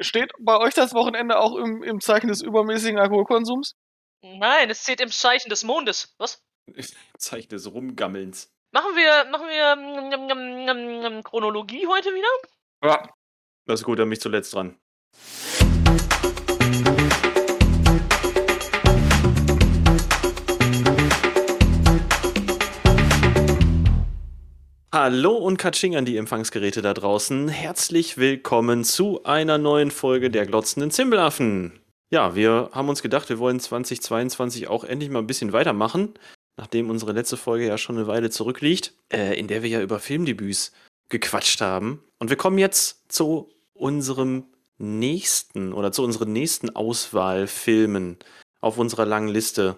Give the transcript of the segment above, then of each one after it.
Steht bei euch das Wochenende auch im, im Zeichen des übermäßigen Alkoholkonsums? Nein, es steht im Zeichen des Mondes. Was? Zeichen des Rumgammelns. Machen wir, machen wir mm, mm, mm, Chronologie heute wieder? Ja. Das ist gut, dann bin ich zuletzt dran. Hallo und Katsching an die Empfangsgeräte da draußen. Herzlich willkommen zu einer neuen Folge der glotzenden Zimbelaffen. Ja, wir haben uns gedacht, wir wollen 2022 auch endlich mal ein bisschen weitermachen, nachdem unsere letzte Folge ja schon eine Weile zurückliegt, äh, in der wir ja über Filmdebüts gequatscht haben. Und wir kommen jetzt zu unserem nächsten oder zu unseren nächsten Auswahlfilmen auf unserer langen Liste.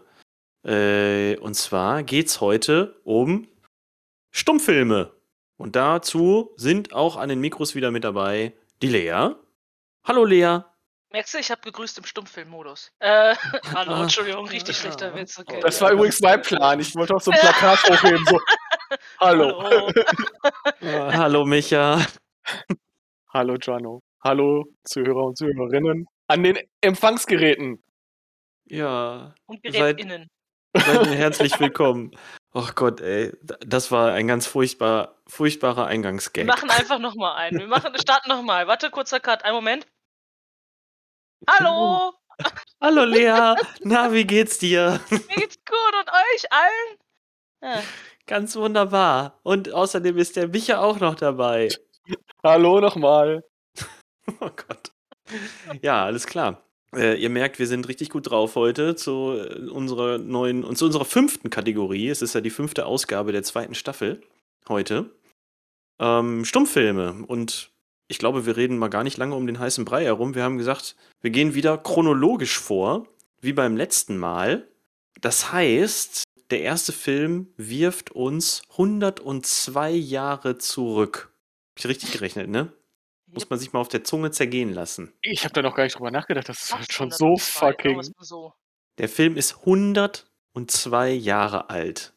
Äh, und zwar geht's heute um Stummfilme. Und dazu sind auch an den Mikros wieder mit dabei die Lea. Hallo Lea. Merkst du, ich habe gegrüßt im Stummfilmmodus. Äh, hallo, Ah. Entschuldigung, richtig schlechter Witz. Okay. Das war übrigens mein Plan. Ich wollte auch so ein Plakat hochheben. So, hallo. Hallo. Ah, hallo Micha. Hallo, Gianno. Hallo, Zuhörer und Zuhörerinnen. An den Empfangsgeräten. Ja, Und GerätInnen. Herzlich willkommen. Ach Gott, ey, das war ein ganz furchtbar, furchtbarer Wir Eingangsgag. machen einfach nochmal einen. Wir machen, starten nochmal. Warte, kurzer Cut. Einen Moment. Hallo! Hallo Lea, na, wie geht's dir? Mir geht's gut und euch allen? Ja. Ganz wunderbar. Und außerdem ist der Micha auch noch dabei. Hallo nochmal. Oh Gott. Ja, alles klar. Äh, ihr merkt, wir sind richtig gut drauf heute zu äh, unserer neuen und zu unserer fünften Kategorie. Es ist ja die fünfte Ausgabe der zweiten Staffel heute. Ähm, Stummfilme. Und ich glaube, wir reden mal gar nicht lange um den heißen Brei herum. Wir haben gesagt, wir gehen wieder chronologisch vor, wie beim letzten Mal. Das heißt, der erste Film wirft uns 102 Jahre zurück. Hab ich richtig gerechnet, ne? Muss man sich mal auf der Zunge zergehen lassen. Ich habe da noch gar nicht drüber nachgedacht. Das ist halt schon so 102, sagen fucking. So. Der Film ist 102 Jahre alt.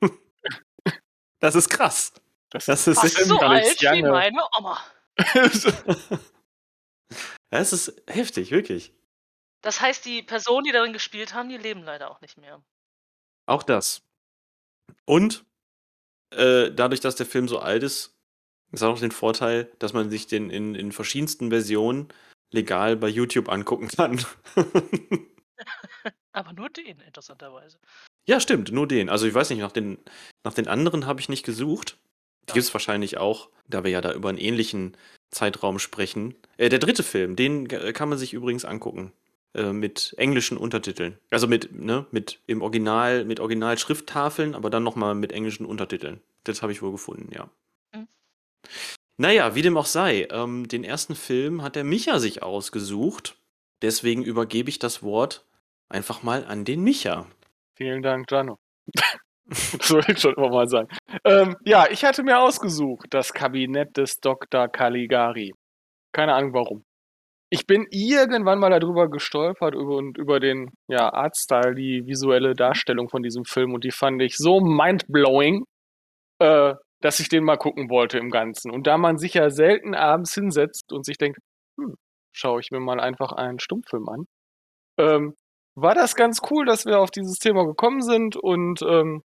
Das ist krass. Das, Das ist Fast so alt wie meine Oma. Das ist heftig, wirklich. Das heißt, die Personen, die darin gespielt haben, die leben leider auch nicht mehr. Auch das. Und äh, dadurch, dass der Film so alt ist, ist auch noch den Vorteil, dass man sich den in, in verschiedensten Versionen legal bei YouTube angucken kann. Aber nur den, interessanterweise. ja, stimmt, nur den. Also ich weiß nicht, nach den, nach den anderen habe ich nicht gesucht. Die Ja. gibt es wahrscheinlich auch, da wir ja da über einen ähnlichen Zeitraum sprechen. Äh, der dritte Film, den äh, kann man sich übrigens angucken. Äh, mit englischen Untertiteln. Also mit, ne, mit im Original, mit Original-Schrifttafeln, aber dann nochmal mit englischen Untertiteln. Das habe ich wohl gefunden, ja. Naja, wie dem auch sei, ähm, den ersten Film hat der Micha sich ausgesucht. Deswegen übergebe ich das Wort einfach mal an den Micha. Vielen Dank, Gianno. das wollte ich schon immer mal sagen. Ähm, ja, ich hatte mir ausgesucht, das Kabinett des Dr. Caligari. Keine Ahnung warum. Ich bin irgendwann mal darüber gestolpert über, und über den ja, Artstyle, die visuelle Darstellung von diesem Film und die fand ich so mindblowing, äh, dass ich den mal gucken wollte im Ganzen. Und da man sich ja selten abends hinsetzt und sich denkt, hm, schaue ich mir mal einfach einen Stummfilm an, ähm, war das ganz cool, dass wir auf dieses Thema gekommen sind und ähm,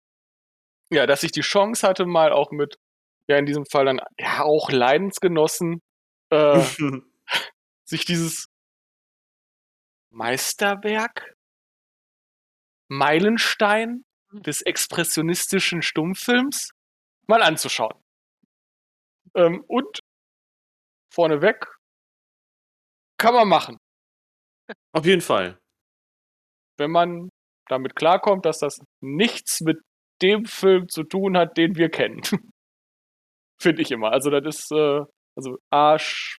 ja, dass ich die Chance hatte, mal auch mit, ja, in diesem Fall dann ja auch Leidensgenossen, äh, sich dieses Meisterwerk, Meilenstein des expressionistischen Stummfilms mal anzuschauen. Ähm, und vorneweg kann man machen, Auf jeden Fall. wenn man damit klarkommt, dass das nichts mit dem Film zu tun hat, den wir kennen. Finde ich immer. Also das ist, äh, also Arsch,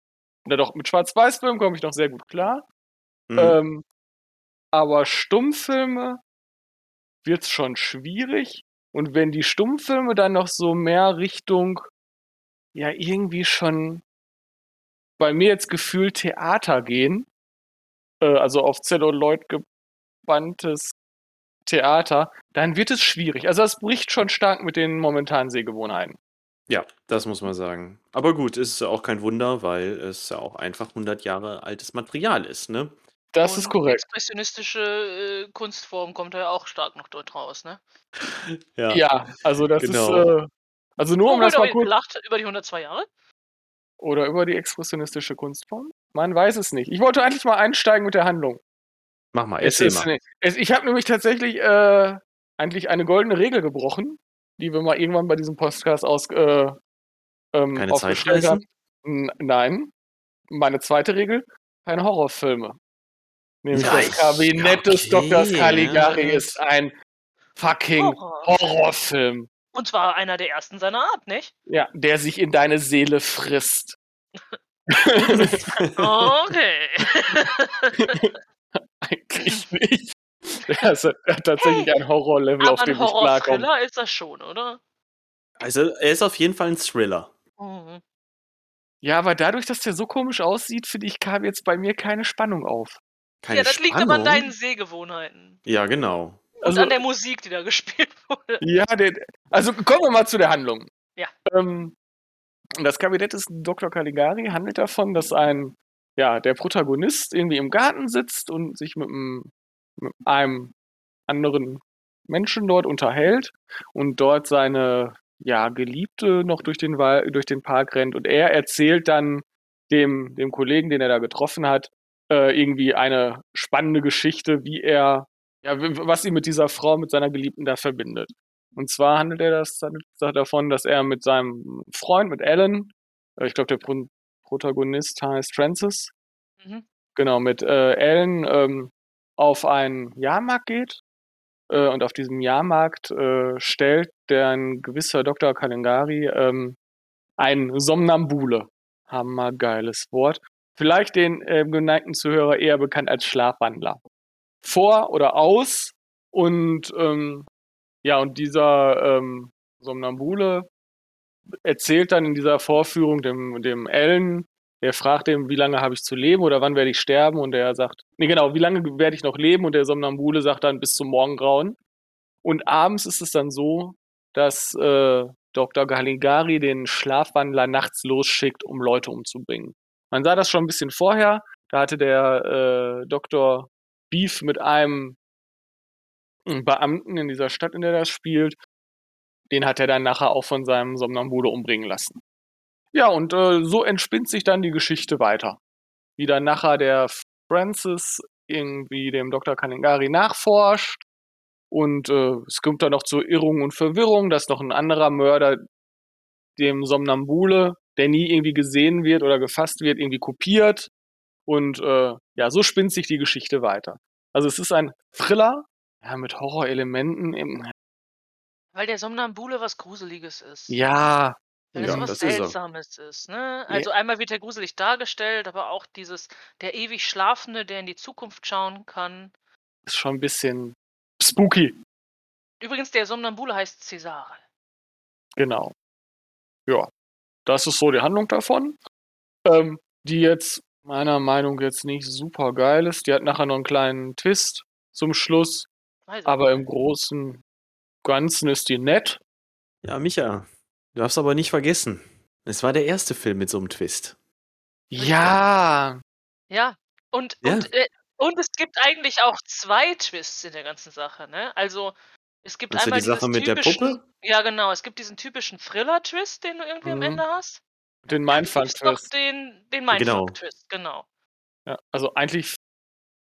na doch, mit Schwarz-Weiß-Filmen komme ich noch sehr gut klar. Mhm. Ähm, aber Stummfilme wird's schon schwierig. Und wenn die Stummfilme dann noch so mehr Richtung, ja, irgendwie schon bei mir jetzt gefühlt Theater gehen, äh, also auf Celluloid gebanntes Theater, dann wird es schwierig. Also das bricht schon stark mit den momentanen Sehgewohnheiten. Ja, das muss man sagen. Aber gut, ist auch kein Wunder, weil es ja auch einfach 100 Jahre altes Material ist, ne? Das ist korrekt. Expressionistische äh, Kunstform kommt ja auch stark noch dort raus, ne? Ja, also das Genau. ist, äh, also nur um Oh, das gut, mal kurz, gelacht über die 102 Jahre? oder über die expressionistische Kunstform? Man weiß es nicht. Ich wollte eigentlich mal einsteigen mit der Handlung. Mach mal, Es erzähl ist, mal. es, ich habe nämlich tatsächlich äh, eigentlich eine goldene Regel gebrochen, die wir mal irgendwann bei diesem Podcast aus, äh, ähm, Keine Zeitreisen? haben. Nein. Meine zweite Regel, keine Horrorfilme. Nämlich Ja, das ich- Kabinett des okay, Doktors Caligari ja. ist ein fucking Horror. Horrorfilm. Und zwar einer der ersten seiner Art, nicht? Ja, der sich in deine Seele frisst. Okay. Eigentlich nicht. Der, ist, der hat tatsächlich ein Horrorlevel, auf dem ein ich klarkomme. Horror-Thriller ist das schon, oder? also, er ist auf jeden Fall ein Thriller. Mhm. Ja, aber dadurch, dass der so komisch aussieht, finde ich, kam jetzt bei mir keine Spannung auf. Keine ja, das liegt aber an Spannung. deinen Sehgewohnheiten. Ja, genau. Und Also, an der Musik, die da gespielt wurde. ja, der, also kommen wir mal zu der Handlung. Ja. Ähm, das Kabinett des Dr. Caligari handelt davon, dass ein, ja, der Protagonist irgendwie im Garten sitzt und sich mit einem, mit einem anderen Menschen dort unterhält und dort seine, ja, Geliebte noch durch den, Wal durch den Park rennt und er erzählt dann dem, dem Kollegen, den er da getroffen hat, äh, irgendwie eine spannende Geschichte, wie er, ja, was ihn mit dieser Frau, mit seiner Geliebten da verbindet. Und zwar handelt er das davon, dass er mit seinem Freund, mit Alan, äh, ich glaube, der Pro Protagonist heißt Francis, Mhm. genau, mit äh, Alan ähm, auf einen Jahrmarkt geht. Äh, und auf diesem Jahrmarkt äh, stellt der ein gewisser Dr. Kalengari ähm, ein Somnambule. Hammergeiles Wort. Vielleicht den äh, geneigten Zuhörer eher bekannt als Schlafwandler. Vor oder aus und ähm, ja, und dieser ähm, Somnambule erzählt dann in dieser Vorführung dem, dem Ellen, der fragt ihm, wie lange habe ich zu leben oder wann werde ich sterben? Und er sagt, nee, genau, wie lange werde ich noch leben? Und der Somnambule sagt dann bis zum Morgengrauen. Und abends ist es dann so, dass äh, Dr. Caligari den Schlafwandler nachts losschickt, um Leute umzubringen. Man sah das schon ein bisschen vorher. Da hatte der äh, Dr. Beef mit einem Beamten in dieser Stadt, in der das spielt. Den hat er dann nachher auch von seinem Somnambule umbringen lassen. Ja, und äh, so entspinnt sich dann die Geschichte weiter. Wie dann nachher der Francis irgendwie dem Dr. Caligari nachforscht. Und äh, es kommt dann noch zur Irrung und Verwirrung, dass noch ein anderer Mörder dem Somnambule, der nie irgendwie gesehen wird oder gefasst wird, irgendwie kopiert. Und äh, ja, so spinnt sich die Geschichte weiter. Also es ist ein Thriller, ja, mit Horrorelementen. Weil der Somnambule was Gruseliges ist. ja, Weil Ja, das was das ist. Seltsames ist, ne? Also einmal wird er gruselig dargestellt, aber auch dieses, der ewig Schlafende, der in die Zukunft schauen kann. ist schon ein bisschen spooky. Übrigens, der Somnambule heißt Cesare. Genau. Ja, das ist so die Handlung davon. Ähm, die jetzt meiner Meinung jetzt nicht super geil ist. Die hat nachher noch einen kleinen Twist zum Schluss, Weiß aber im Großen Ganzen ist die nett. Ja, Micha, du darfst aber nicht vergessen. Es war der erste Film mit so einem Twist. Ja, Ja, und, Ja. Und, äh, und es gibt eigentlich auch zwei Twists in der ganzen Sache, ne? Also, es gibt einmal die Sache mit der Puppe? Ja, genau. Es gibt diesen typischen Thriller-Twist, den du irgendwie am Mhm. Ende hast. den Mindfuck-Twist. den, den Genau. Mindfuck-Twist, genau. Ja, also eigentlich,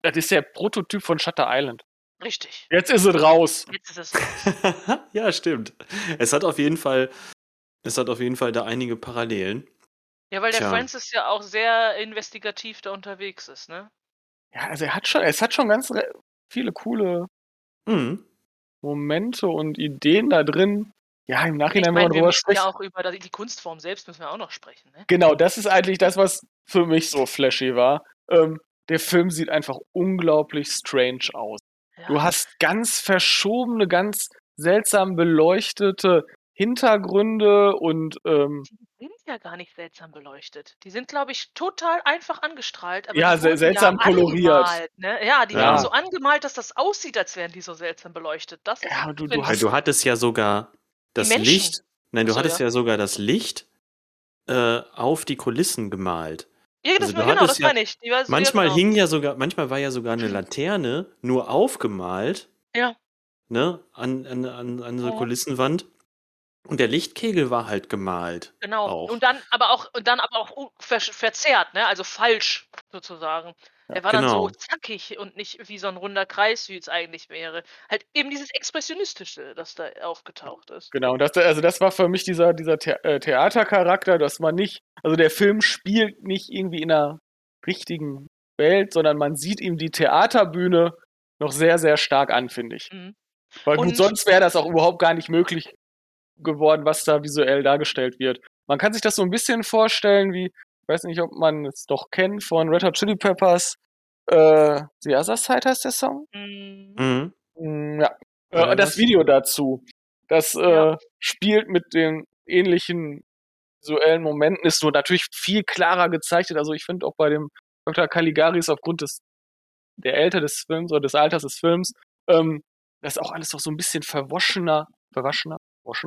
das ist der Prototyp von Shutter Island. Richtig. Jetzt ist es raus. Jetzt ist es. ja, stimmt. Es hat auf jeden Fall, es hat auf jeden Fall da einige Parallelen. Ja, weil der Tja. Francis ja auch sehr investigativ da unterwegs ist, ne? Ja, also er hat schon, es hat schon ganz viele coole Mhm. Momente und Ideen da drin. Ja, im Ich Nachhinein, wenn meine, man wir drüber müssen spricht. ja auch über die die Kunstform selbst müssen wir auch noch sprechen, ne? Genau, das ist eigentlich das, was für mich so flashy war. Ähm, der Film sieht einfach unglaublich strange aus. Ja. Du hast ganz verschobene, ganz seltsam beleuchtete Hintergründe und ähm, Die sind ja gar nicht seltsam beleuchtet. Die sind, glaube ich, total einfach angestrahlt. Aber Ja, sel- seltsam ja koloriert. Angemalt, ne? Ja, die Ja. werden so angemalt, dass das aussieht, als wären die so seltsam beleuchtet. Das ja, du, finde du Weil hast du hattest ja sogar das. Licht. Nein, du So, hattest ja. ja sogar das Licht äh, auf die Kulissen gemalt. Ja, das, Also, du genau, das ja- meine ich. Die war, Manchmal genau. hing ja sogar, manchmal war ja sogar eine Laterne nur aufgemalt, Ja, ne, an, an, an, an so Ja. Kulissenwand. Und der Lichtkegel war halt gemalt. genau. Auch. Und dann aber auch, und dann aber auch ver verzerrt, ne? Also falsch sozusagen. Der war dann so genau. zackig und nicht wie so ein runder Kreis, wie es eigentlich wäre. Halt eben dieses Expressionistische, das da aufgetaucht ist. Genau, und das, also das war für mich dieser, dieser The äh, Theatercharakter, dass man nicht, also der Film spielt nicht irgendwie in einer richtigen Welt, sondern man sieht ihm die Theaterbühne noch sehr, sehr stark an, finde ich. Mhm. Weil gut, Und- sonst wäre das auch überhaupt gar nicht möglich geworden, was da visuell dargestellt wird. Man kann sich das so ein bisschen vorstellen, wie, ich weiß nicht, ob man es doch kennt, von Red Hot Chili Peppers, äh, The Other Side heißt der Song? Mhm. Mhm. Mm, Ja. Ja, Äh, das Video dazu, das äh, Ja. spielt mit den ähnlichen visuellen Momenten, ist nur natürlich viel klarer gezeichnet. Also ich finde auch bei dem Dr. Caligari ist aufgrund des der Älter des Films oder des Alters des Films, ähm, das ist auch alles noch so ein bisschen verwaschener, verwaschener,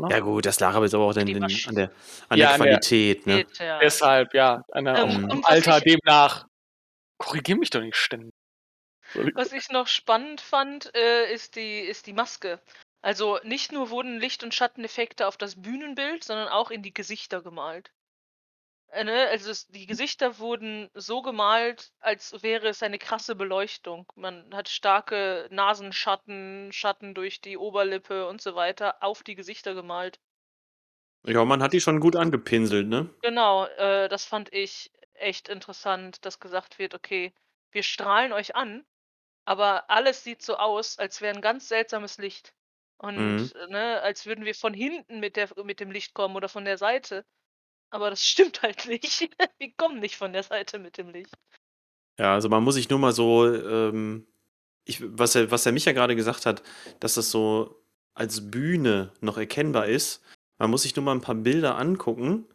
Ja gut, das lag aber jetzt aber auch den, Wasch- an der, an Ja, der an der- Qualität, ne? Ja. Deshalb, ja, an der, Ähm, im was Alter ich- demnach. Korrigier mich doch nicht ständig. Was ich noch spannend fand, äh, ist, die, ist die Maske. Also nicht nur wurden Licht- und Schatteneffekte auf das Bühnenbild, sondern auch in die Gesichter gemalt. Äh, ne? Also es, die Gesichter wurden so gemalt, als wäre es eine krasse Beleuchtung. Man hat starke Nasenschatten, Schatten durch die Oberlippe und so weiter auf die Gesichter gemalt. Ja, man hat die schon gut angepinselt, ne? Genau, äh, das fand ich echt interessant, dass gesagt wird, okay, wir strahlen euch an, aber alles sieht so aus, als wäre ein ganz seltsames Licht. Und Mhm. äh, ne, als würden wir von hinten mit, der, mit dem Licht kommen oder von der Seite. Aber das stimmt halt nicht. wir kommen nicht von der Seite mit dem Licht. Ja, also man muss sich nur mal so, ähm, ich, was, er, was er mich ja gerade gesagt hat, dass das so als Bühne noch erkennbar ist. Man muss sich nur mal ein paar Bilder angucken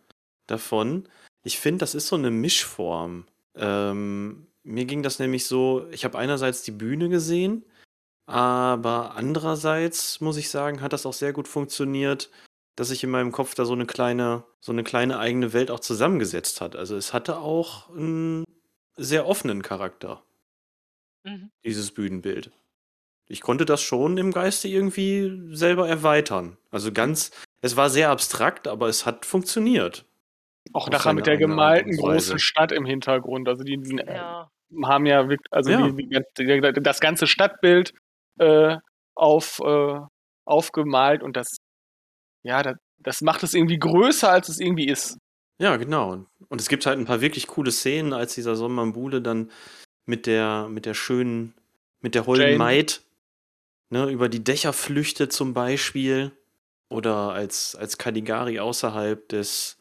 davon. Ich finde, das ist so eine Mischform. Ähm, mir ging das nämlich so, ich habe einerseits die Bühne gesehen, aber andererseits muss ich sagen, hat das auch sehr gut funktioniert, dass sich in meinem Kopf da so eine kleine, so eine kleine eigene Welt auch zusammengesetzt hat. Also es hatte auch einen sehr offenen Charakter, Mhm. dieses Bühnenbild. Ich konnte das schon im Geiste irgendwie selber erweitern. Also ganz, es war sehr abstrakt, aber es hat funktioniert. Auch nachher mit der gemalten großen Stadt im Hintergrund. Also die, die Ja. haben ja wirklich, also Ja. Die, die, die, das ganze Stadtbild äh, auf, äh, aufgemalt und das, ja, das, das macht es irgendwie größer, als es irgendwie ist. Ja, genau. Und es gibt halt ein paar wirklich coole Szenen, als dieser Sonnenbule dann mit der, mit der schönen, mit der holden Jane. Maid ne, über die Dächer flüchtet zum Beispiel. Oder als, als Caligari außerhalb des,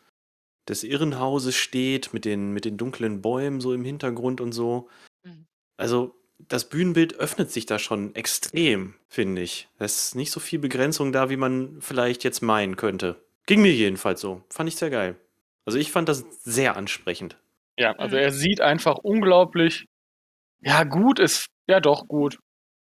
des Irrenhauses steht, mit den, mit den dunklen Bäumen so im Hintergrund und so. Mhm. Also das Bühnenbild öffnet sich da schon extrem, finde ich. Es ist nicht so viel Begrenzung da, wie man vielleicht jetzt meinen könnte. Ging mir jedenfalls so. Fand ich sehr geil. Also ich fand das sehr ansprechend. Ja, also er sieht einfach unglaublich, ja, gut ist, ja doch, gut.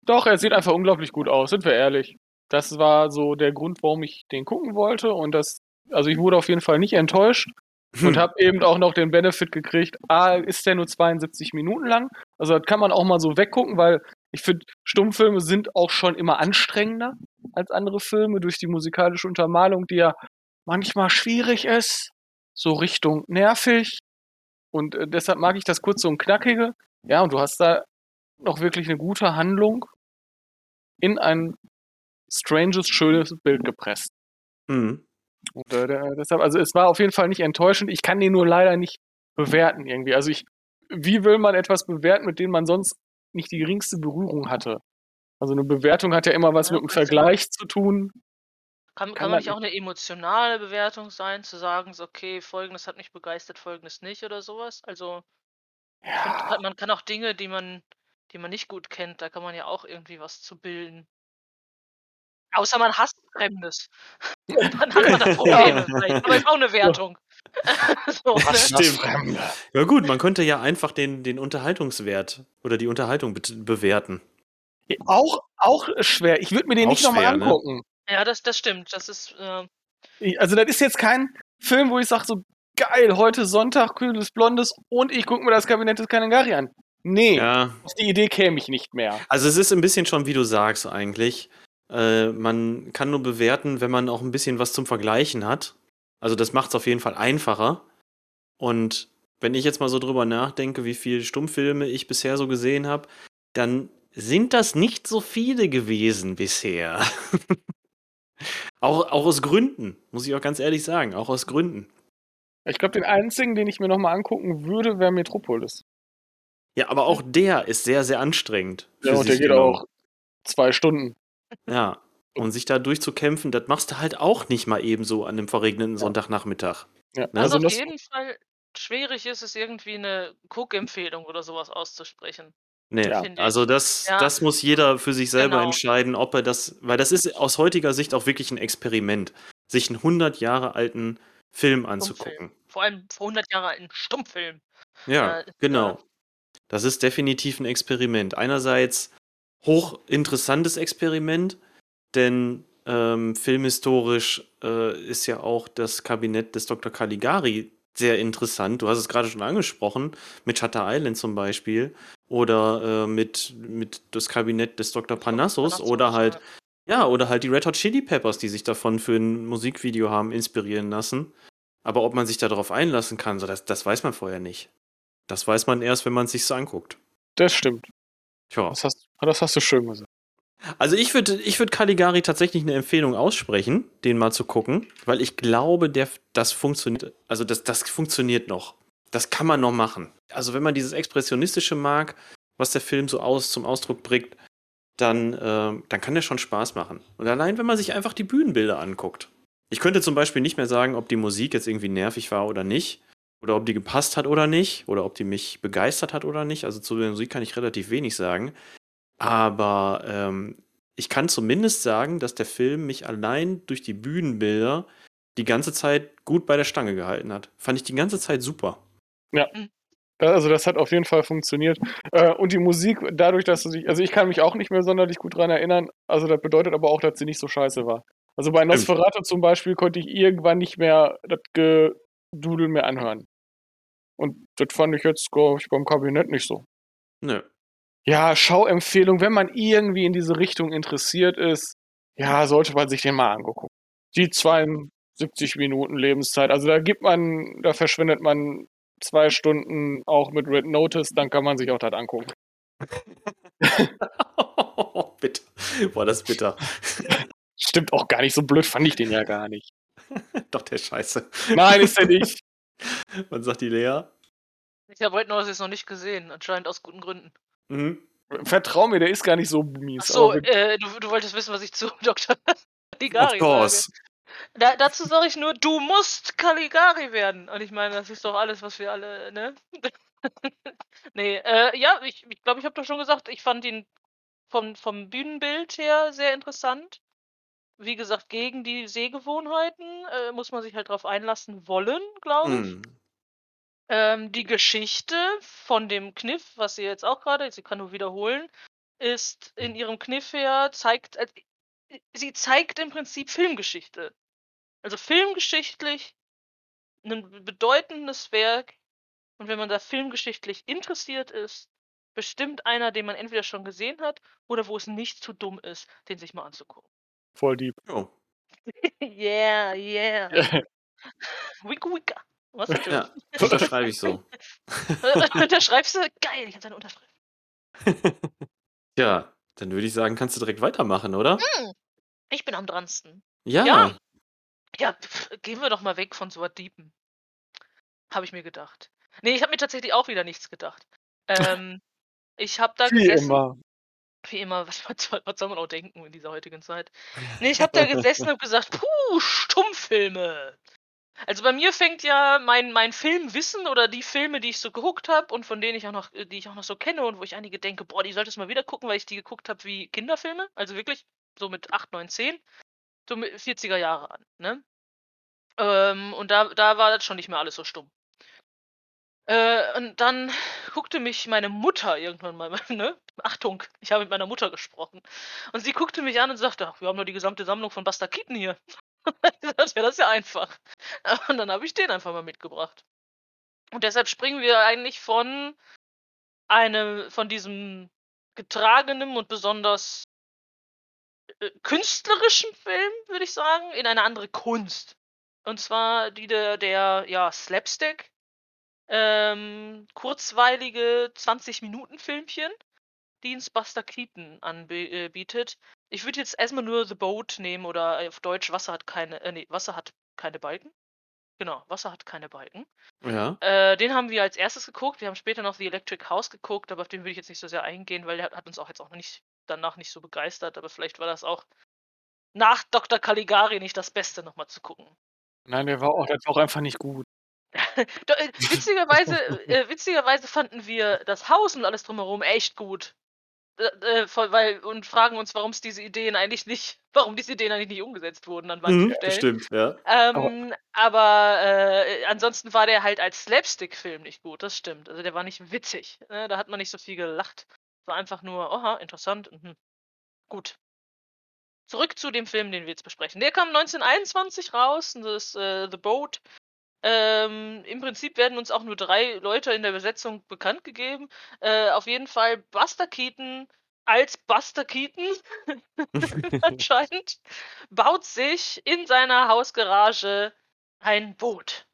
Doch, er sieht einfach unglaublich gut aus, sind wir ehrlich. Das war so der Grund, warum ich den gucken wollte und das, also ich wurde auf jeden Fall nicht enttäuscht Hm. und habe eben auch noch den Benefit gekriegt, ah, ist der nur 72 Minuten lang? Also das kann man auch mal so weggucken, weil ich finde, Stummfilme sind auch schon immer anstrengender als andere Filme durch die musikalische Untermalung, die ja manchmal schwierig ist, so Richtung nervig. Und äh, deshalb mag ich das kurz so ein knackige. Ja, und du hast da noch wirklich eine gute Handlung in ein stranges, schönes Bild gepresst. Hm. Und äh, deshalb, also es war auf jeden Fall nicht enttäuschend. Ich kann den nur leider nicht bewerten irgendwie. Also ich, wie will man etwas bewerten, mit dem man sonst nicht die geringste Berührung hatte? Also eine Bewertung hat ja immer was Ja, mit einem Vergleich zu tun. Kann, Kann kann man nicht auch eine emotionale Bewertung sein, zu sagen, so, okay, folgendes hat mich begeistert, folgendes nicht oder sowas? Also, find, Ja, kann- man kann auch Dinge, die man, die man nicht gut kennt, da kann man ja auch irgendwie was zu bilden. Außer man hasst Fremdes. Dann hat man da Probleme vielleicht. Aber ist auch eine Wertung. so, Das ne? stimmt. Ja gut, man könnte ja einfach den, den Unterhaltungswert oder die Unterhaltung bet- bewerten. auch, auch schwer. Ich würde mir den Auch nicht nochmal ne? angucken. Ja, das, das stimmt. Das ist, äh, also, das ist jetzt kein Film, wo ich sage, so geil, heute Sonntag, kühles Blondes und ich gucke mir das Kabinett des Kanengari an. Nee, Ja, auf die Idee käme ich nicht mehr. also es ist ein bisschen schon, wie du sagst, eigentlich. Äh, man kann nur bewerten, wenn man auch ein bisschen was zum Vergleichen hat. Also das macht es auf jeden Fall einfacher. Und wenn ich jetzt mal so drüber nachdenke, wie viele Stummfilme ich bisher so gesehen habe, dann sind das nicht so viele gewesen bisher. auch, auch aus Gründen, muss ich auch ganz ehrlich sagen, auch aus Gründen. Ich glaube, den einzigen, den ich mir nochmal angucken würde, wäre Metropolis. Ja, aber auch der ist sehr, sehr anstrengend. Ja, und der geht genommen. auch zwei Stunden. Ja. Und sich da durchzukämpfen, das machst du halt auch nicht mal eben so an einem verregneten Sonntagnachmittag. Ja. Ne? Was Also auf jeden Fall schwierig ist, ist irgendwie eine Cook-Empfehlung oder sowas auszusprechen. Nee, Ja. Also das, Ja. das muss jeder für sich selber Genau. entscheiden, ob er das, weil das ist aus heutiger Sicht auch wirklich ein Experiment, sich einen 100 Jahre alten Film anzugucken. Vor allem vor 100 Jahren alten Stummfilm. Ja, Äh, genau. Das ist definitiv ein Experiment. Einerseits hochinteressantes Experiment, denn ähm, filmhistorisch äh, ist ja auch das Kabinett des Dr. Caligari sehr interessant. Du hast es gerade schon angesprochen, mit Shutter Island zum Beispiel. Oder äh, mit, mit das Kabinett des Dr. Panassus, oder halt ja. oder halt die Red Hot Chili Peppers, die sich davon für ein Musikvideo haben inspirieren lassen. Aber ob man sich darauf einlassen kann, so das, das weiß man vorher nicht. Das weiß man erst, wenn man es sich so anguckt. das stimmt. Tja. Das hast, das hast du schön gesagt. Also ich würde ich würd Caligari tatsächlich eine Empfehlung aussprechen, den mal zu gucken, weil ich glaube, der, das funktioniert, also das, das funktioniert noch. Das kann man noch machen. Also wenn man dieses Expressionistische mag, was der Film so aus, zum Ausdruck bringt, dann, äh, dann kann der schon Spaß machen. Und allein, wenn man sich einfach die Bühnenbilder anguckt. Ich könnte zum Beispiel nicht mehr sagen, ob die Musik jetzt irgendwie nervig war oder nicht. Oder ob die gepasst hat oder nicht. Oder ob die mich begeistert hat oder nicht. Also zu der Musik kann ich relativ wenig sagen. Aber ähm, ich kann zumindest sagen, dass der Film mich allein durch die Bühnenbilder die ganze Zeit gut bei der Stange gehalten hat. Fand ich die ganze Zeit super. Ja, Also das hat auf jeden Fall funktioniert. Äh, und die Musik, dadurch, dass du dich, also ich kann mich auch nicht mehr sonderlich gut dran erinnern, also das bedeutet aber auch, dass sie nicht so scheiße war. Also bei Nosferatu zum Beispiel konnte ich irgendwann nicht mehr das Gedudel mehr anhören. Und das fand ich jetzt, glaube ich, beim Kabinett nicht so. Nö. Ja, Schauempfehlung, wenn man irgendwie in diese Richtung interessiert ist, ja, sollte man sich den mal angucken. Die 72 Minuten Lebenszeit, also da gibt man, da verschwendet man zwei Stunden auch mit Red Notice, dann kann man sich auch das angucken. bitter. Boah, das ist bitter. Stimmt auch gar nicht, so blöd fand ich den ja gar nicht. Doch, der Scheiße. Nein, ist er nicht. Was sagt die Lea? Ich habe heute noch jetzt noch nicht gesehen, anscheinend aus guten Gründen. Mhm. Vertrau mir, der ist gar nicht so mies. Achso, äh, du, du wolltest wissen, was ich zu Dr. Caligari Of course. sage. Da, dazu sage ich nur, du musst Caligari werden. Und ich meine, das ist doch alles, was wir alle, ne? nee, äh, ja, ich glaube, ich, glaub, ich habe doch schon gesagt, ich fand ihn vom, vom Bühnenbild her sehr interessant. Wie gesagt, gegen die Sehgewohnheiten äh, muss man sich halt drauf einlassen wollen, glaube ich. Mhm. Ähm, die Geschichte von dem Kniff, was sie jetzt auch gerade, sie kann nur wiederholen, ist in ihrem Kniff her, zeigt, äh, sie zeigt im Prinzip Filmgeschichte. Also filmgeschichtlich ein bedeutendes Werk. Und wenn man da filmgeschichtlich interessiert ist, bestimmt einer, den man entweder schon gesehen hat oder wo es nicht zu dumm ist, den sich mal anzugucken. Voll deep. Jo. yeah, yeah. Wicka wicka. Was? Ja, unterschreibe ich so. Unterschreibst du? Geil, ich habe deine Unterschrift. Ja, dann würde ich sagen, kannst du direkt weitermachen, oder? Ich bin am dransten. Ja. Ja. Ja, pff, gehen wir doch mal weg von so was Diepen. Habe ich mir gedacht. Nee, ich habe mir tatsächlich auch wieder nichts gedacht. Ähm, ich habe da Wie gesessen. immer. Wie immer, was, was, soll- man auch denken in dieser heutigen Zeit? Nee, ich habe da gesessen und gesagt, puh, Stummfilme. Also bei mir fängt ja mein, mein Filmwissen oder die Filme, die ich so geguckt habe und von denen ich auch noch, äh, die ich auch noch so kenne und wo ich einige denke, boah, die solltest du mal wieder gucken, weil ich die geguckt habe wie Kinderfilme. Also wirklich so mit 8, 9, 10. So mit 40er Jahre an, ne? Ähm, und da, da war das schon nicht mehr alles so stumm. Äh, und dann guckte mich meine Mutter irgendwann mal, ne? Achtung, ich habe mit meiner Mutter gesprochen. Und sie guckte mich an und sagte, ach, wir haben nur die gesamte Sammlung von Buster Keaton hier. das wäre das ja einfach. Und dann habe ich den einfach mal mitgebracht. Und deshalb springen wir eigentlich von einem, von diesem getragenem und besonders äh, künstlerischen Film, würde ich sagen, in eine andere Kunst. Und zwar die der, der ja, Slapstick. Ähm, kurzweilige 20-Minuten-Filmchen, die uns Buster Keaton anbietet. Äh, ich würde jetzt erstmal nur The Boat nehmen oder auf Deutsch Wasser hat keine, äh, nee, Wasser hat keine Balken. Genau, Wasser hat keine Balken. Ja. Äh, den haben wir als erstes geguckt. Wir haben später noch The Electric House geguckt, aber auf den würde ich jetzt nicht so sehr eingehen, weil der hat uns auch jetzt auch nicht danach nicht so begeistert. Aber vielleicht war das auch nach Dr. Caligari nicht das Beste nochmal zu gucken. Nein, der war auch, der war auch einfach nicht gut. Äh, witzigerweise, äh, witzigerweise fanden wir das Haus und alles drumherum echt gut. Äh, voll- weil, und fragen uns, warum es diese Ideen eigentlich nicht, warum diese Ideen eigentlich nicht umgesetzt wurden an manchen Mhm, Stellen. stimmt, ja. Ähm, aber äh, ansonsten war der halt als Slapstick-Film nicht gut, das stimmt. Also der war nicht witzig. Ne? Da hat man nicht so viel gelacht. Es war einfach nur, oha, interessant. Mhm. Gut. Zurück zu dem Film, den wir jetzt besprechen. Der kam 1921 raus, und das ist äh, The Boat. Ähm, Im Prinzip werden uns auch nur drei Leute in der Besetzung bekannt gegeben. Äh, auf jeden Fall Buster Keaton als Buster Keaton anscheinend baut sich in seiner Hausgarage ein Boot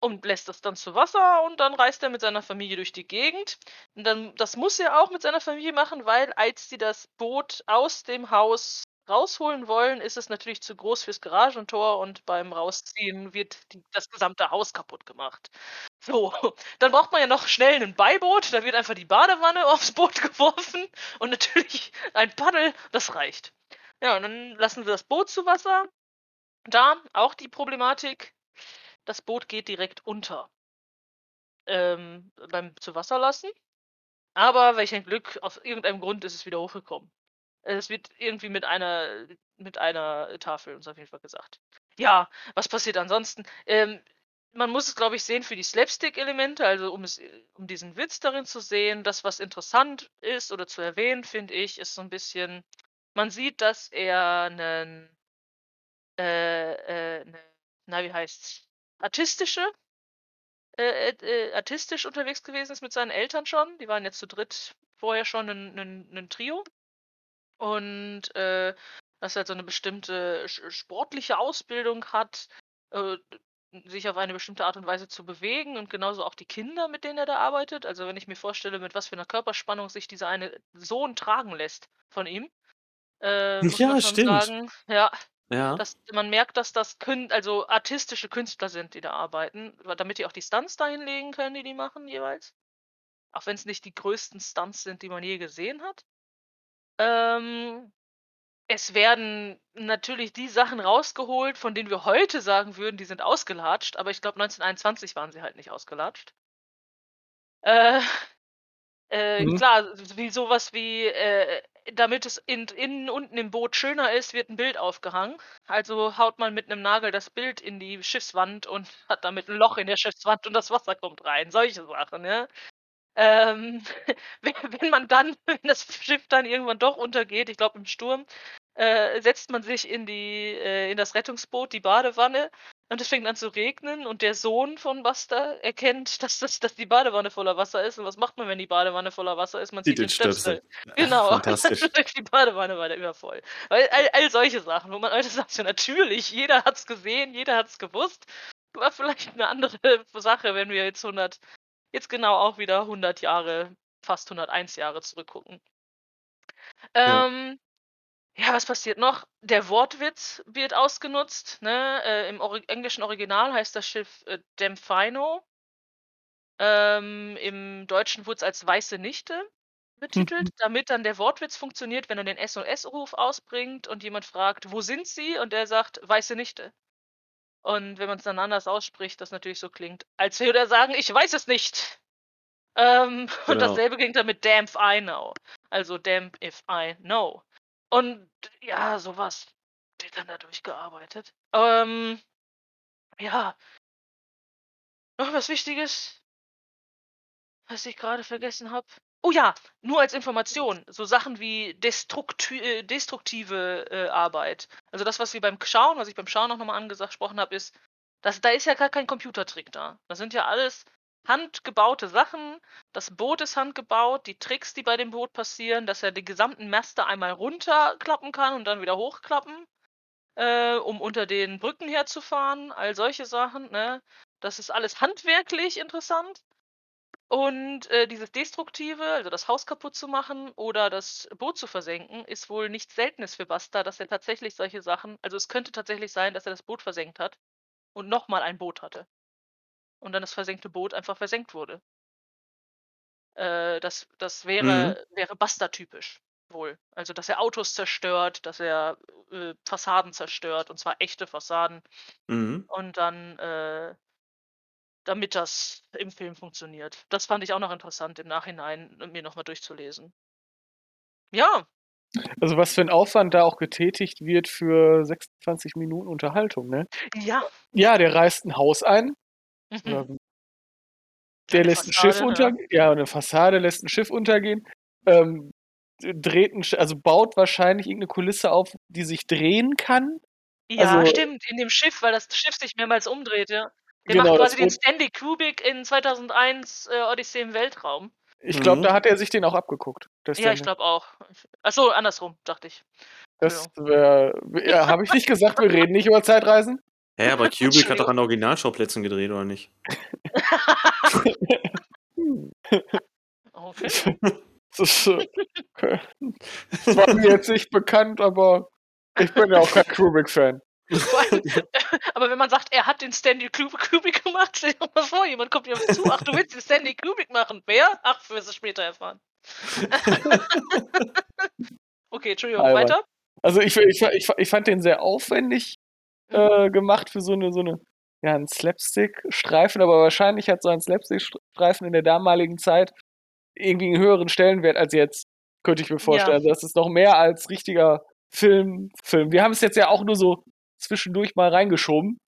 und lässt es dann zu Wasser und dann reist er mit seiner Familie durch die Gegend. Und dann, das muss er auch mit seiner Familie machen, weil als sie das Boot aus dem Haus rausholen wollen, ist es natürlich zu groß fürs Garagentor und beim Rausziehen wird die, das gesamte Haus kaputt gemacht. So, dann braucht man ja noch schnell ein Beiboot, da wird einfach die Badewanne aufs Boot geworfen und natürlich ein Paddel, das reicht. Ja, und dann lassen wir das Boot zu Wasser. Da auch die Problematik, das Boot geht direkt unter. Ähm, beim zu Wasser lassen. Aber welch ein Glück, aus irgendeinem Grund ist es wieder hochgekommen. Es wird irgendwie mit einer, mit einer Tafel uns auf jeden Fall gesagt. Ja, was passiert ansonsten? Ähm, man muss es, glaube ich, sehen für die Slapstick-Elemente, also um, es, um diesen Witz darin zu sehen. Das, was interessant ist oder zu erwähnen, finde ich, ist so ein bisschen, man sieht, dass er einen, äh, äh, ne, na, wie heißt's? Artistische, äh, äh, artistisch unterwegs gewesen ist mit seinen Eltern schon. Die waren jetzt zu dritt vorher schon ein, ein, ein Trio. Und äh, dass er halt so eine bestimmte sportliche Ausbildung hat, äh, sich auf eine bestimmte Art und Weise zu bewegen und genauso auch die Kinder, mit denen er da arbeitet. Also wenn ich mir vorstelle, mit was für einer Körperspannung sich dieser eine Sohn tragen lässt von ihm, äh, muss Ja, stimmt. sagen, ja, Ja. dass man merkt, dass das Kün also artistische Künstler sind, die da arbeiten, damit die auch die Stunts da hinlegen können, die die machen jeweils. Auch wenn es nicht die größten Stunts sind, die man je gesehen hat. Ähm, es werden natürlich die Sachen rausgeholt, von denen wir heute sagen würden, die sind ausgelatscht, aber ich glaube 1921 waren sie halt nicht ausgelatscht. Äh, äh, Mhm. klar, wie sowas wie, äh, damit es in, innen unten im Boot schöner ist, wird ein Bild aufgehangen. Also haut man mit einem Nagel das Bild in die Schiffswand und hat damit ein Loch in der Schiffswand und das Wasser kommt rein. Solche Sachen, ja. Ähm, wenn, man dann, wenn das Schiff dann irgendwann doch untergeht, ich glaube im Sturm, äh, setzt man sich in die, äh, in das Rettungsboot, die Badewanne, und es fängt an zu regnen und der Sohn von Buster erkennt, dass, das, dass die Badewanne voller Wasser ist. Und was macht man, wenn die Badewanne voller Wasser ist? Man zieht den Stöpsel. Genau. Fantastisch. Dann ist die Badewanne weiter übervoll. Weil all, all solche Sachen, wo man heute sagt, ja natürlich, jeder hat's gesehen, jeder hat's gewusst. War vielleicht eine andere Sache, wenn wir jetzt 100, jetzt genau auch wieder 100 Jahre, fast 101 Jahre zurückgucken. Ja. Ähm, ja, was passiert noch? Der Wortwitz wird ausgenutzt. Ne? Äh, Im Ori englischen Original heißt das Schiff äh, Damfino. Ähm, Im Deutschen wurde es als Weiße Nichte betitelt, damit dann der Wortwitz funktioniert, wenn er den SOS-Ruf ausbringt und jemand fragt, wo sind sie? Und der sagt, Weiße Nichte. Und wenn man es dann anders ausspricht, das natürlich so klingt, als würde er sagen, ich weiß es nicht. Ähm, Und Genau. dasselbe klingt dann mit damn if I know. Also damn if I know. Und ja, sowas wird dann da durchgearbeitet. Ähm, ja. Noch was Wichtiges? Was ich gerade vergessen habe. Oh ja, nur als Information. So Sachen wie destrukti äh, destruktive äh, Arbeit. Also das, was wir beim Schauen, was ich beim Schauen auch nochmal angesprochen habe, ist, dass da ist ja gar kein Computertrick da. Das sind ja alles handgebaute Sachen. Das Boot ist handgebaut, die Tricks, die bei dem Boot passieren, dass er die gesamten Master einmal runterklappen kann und dann wieder hochklappen, äh, um unter den Brücken herzufahren. All solche Sachen, ne? Das ist alles handwerklich interessant. Und äh, dieses Destruktive, also das Haus kaputt zu machen oder das Boot zu versenken, ist wohl nichts Seltenes für Buster, dass er tatsächlich solche Sachen, also es könnte tatsächlich sein, dass er das Boot versenkt hat und nochmal ein Boot hatte. Und dann das versenkte Boot einfach versenkt wurde. Äh, das das wäre, Mhm. wäre Buster-typisch wohl. Also, dass er Autos zerstört, dass er äh, Fassaden zerstört, und zwar echte Fassaden. Mhm. Und dann, äh, damit das im Film funktioniert. Das fand ich auch noch interessant im Nachhinein, äh, mir nochmal durchzulesen. Ja. Also was für ein Aufwand da auch getätigt wird für 26 Minuten Unterhaltung, ne? Ja. Ja, der reißt ein Haus ein. Mhm. Ähm, der lässt ein Schiff Fassade, untergehen. Ja, eine Fassade lässt ein Schiff untergehen. Ähm, dreht ein, also baut wahrscheinlich irgendeine Kulisse auf, die sich drehen kann. Ja, Also- stimmt, in dem Schiff, weil das Schiff sich mehrmals umdreht, ja. Der Genau, macht quasi den Stanley Kubrick in 2001 äh, Odyssee im Weltraum. Ich glaube, Mhm. da hat er sich den auch abgeguckt. Ja, ich Stanley. glaube auch. Achso, andersrum, dachte ich. Das wäre. Ja, habe ich nicht gesagt, wir reden nicht über Zeitreisen? Hä, aber Kubrick hat doch an Originalschauplätzen gedreht, oder nicht? Okay. Das, ist, äh, okay. das war mir jetzt nicht bekannt, aber ich bin ja auch kein Kubrick-Fan. Aber wenn man sagt, er hat den Stanley Kub- Kubrick gemacht, stell dir doch mal vor, jemand kommt dir zu, ach, du willst den Stanley Kubrick machen. Wer? Ach, wir wirst es später erfahren. okay, Entschuldigung, Albern. weiter? Also ich, ich, ich, ich fand den sehr aufwendig äh, gemacht für so eine, so eine, ja, einen Slapstick-Streifen, aber wahrscheinlich hat so ein Slapstick-Streifen in der damaligen Zeit irgendwie einen höheren Stellenwert als jetzt, könnte ich mir vorstellen. Also das ist noch mehr als richtiger Film. Film. Wir haben es jetzt ja auch nur so zwischendurch mal reingeschoben,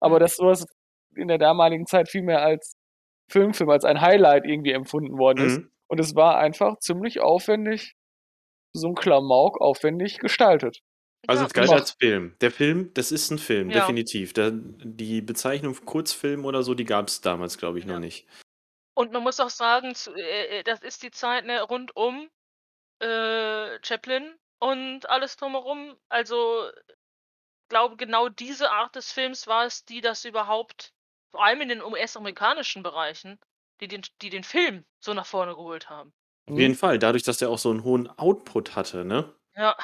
aber Mhm. dass sowas in der damaligen Zeit viel mehr als Filmfilm, als ein Highlight irgendwie empfunden worden ist. Mhm. Und es war einfach ziemlich aufwendig, so ein Klamauk aufwendig gestaltet. Also Ja, es galt als Film. Der Film, das ist ein Film, Ja. definitiv. Da, die Bezeichnung Kurzfilm oder so, die gab es damals, glaube ich, Ja. noch nicht. Und man muss auch sagen, äh, äh, das ist die Zeit ne, rund um äh, Chaplin und alles drumherum. Also, glaube genau diese Art des Films war es, die das überhaupt, vor allem in den US-amerikanischen Bereichen, die den, die den Film so nach vorne geholt haben. Auf jeden Fall, dadurch, dass der auch so einen hohen Output hatte, ne? Ja,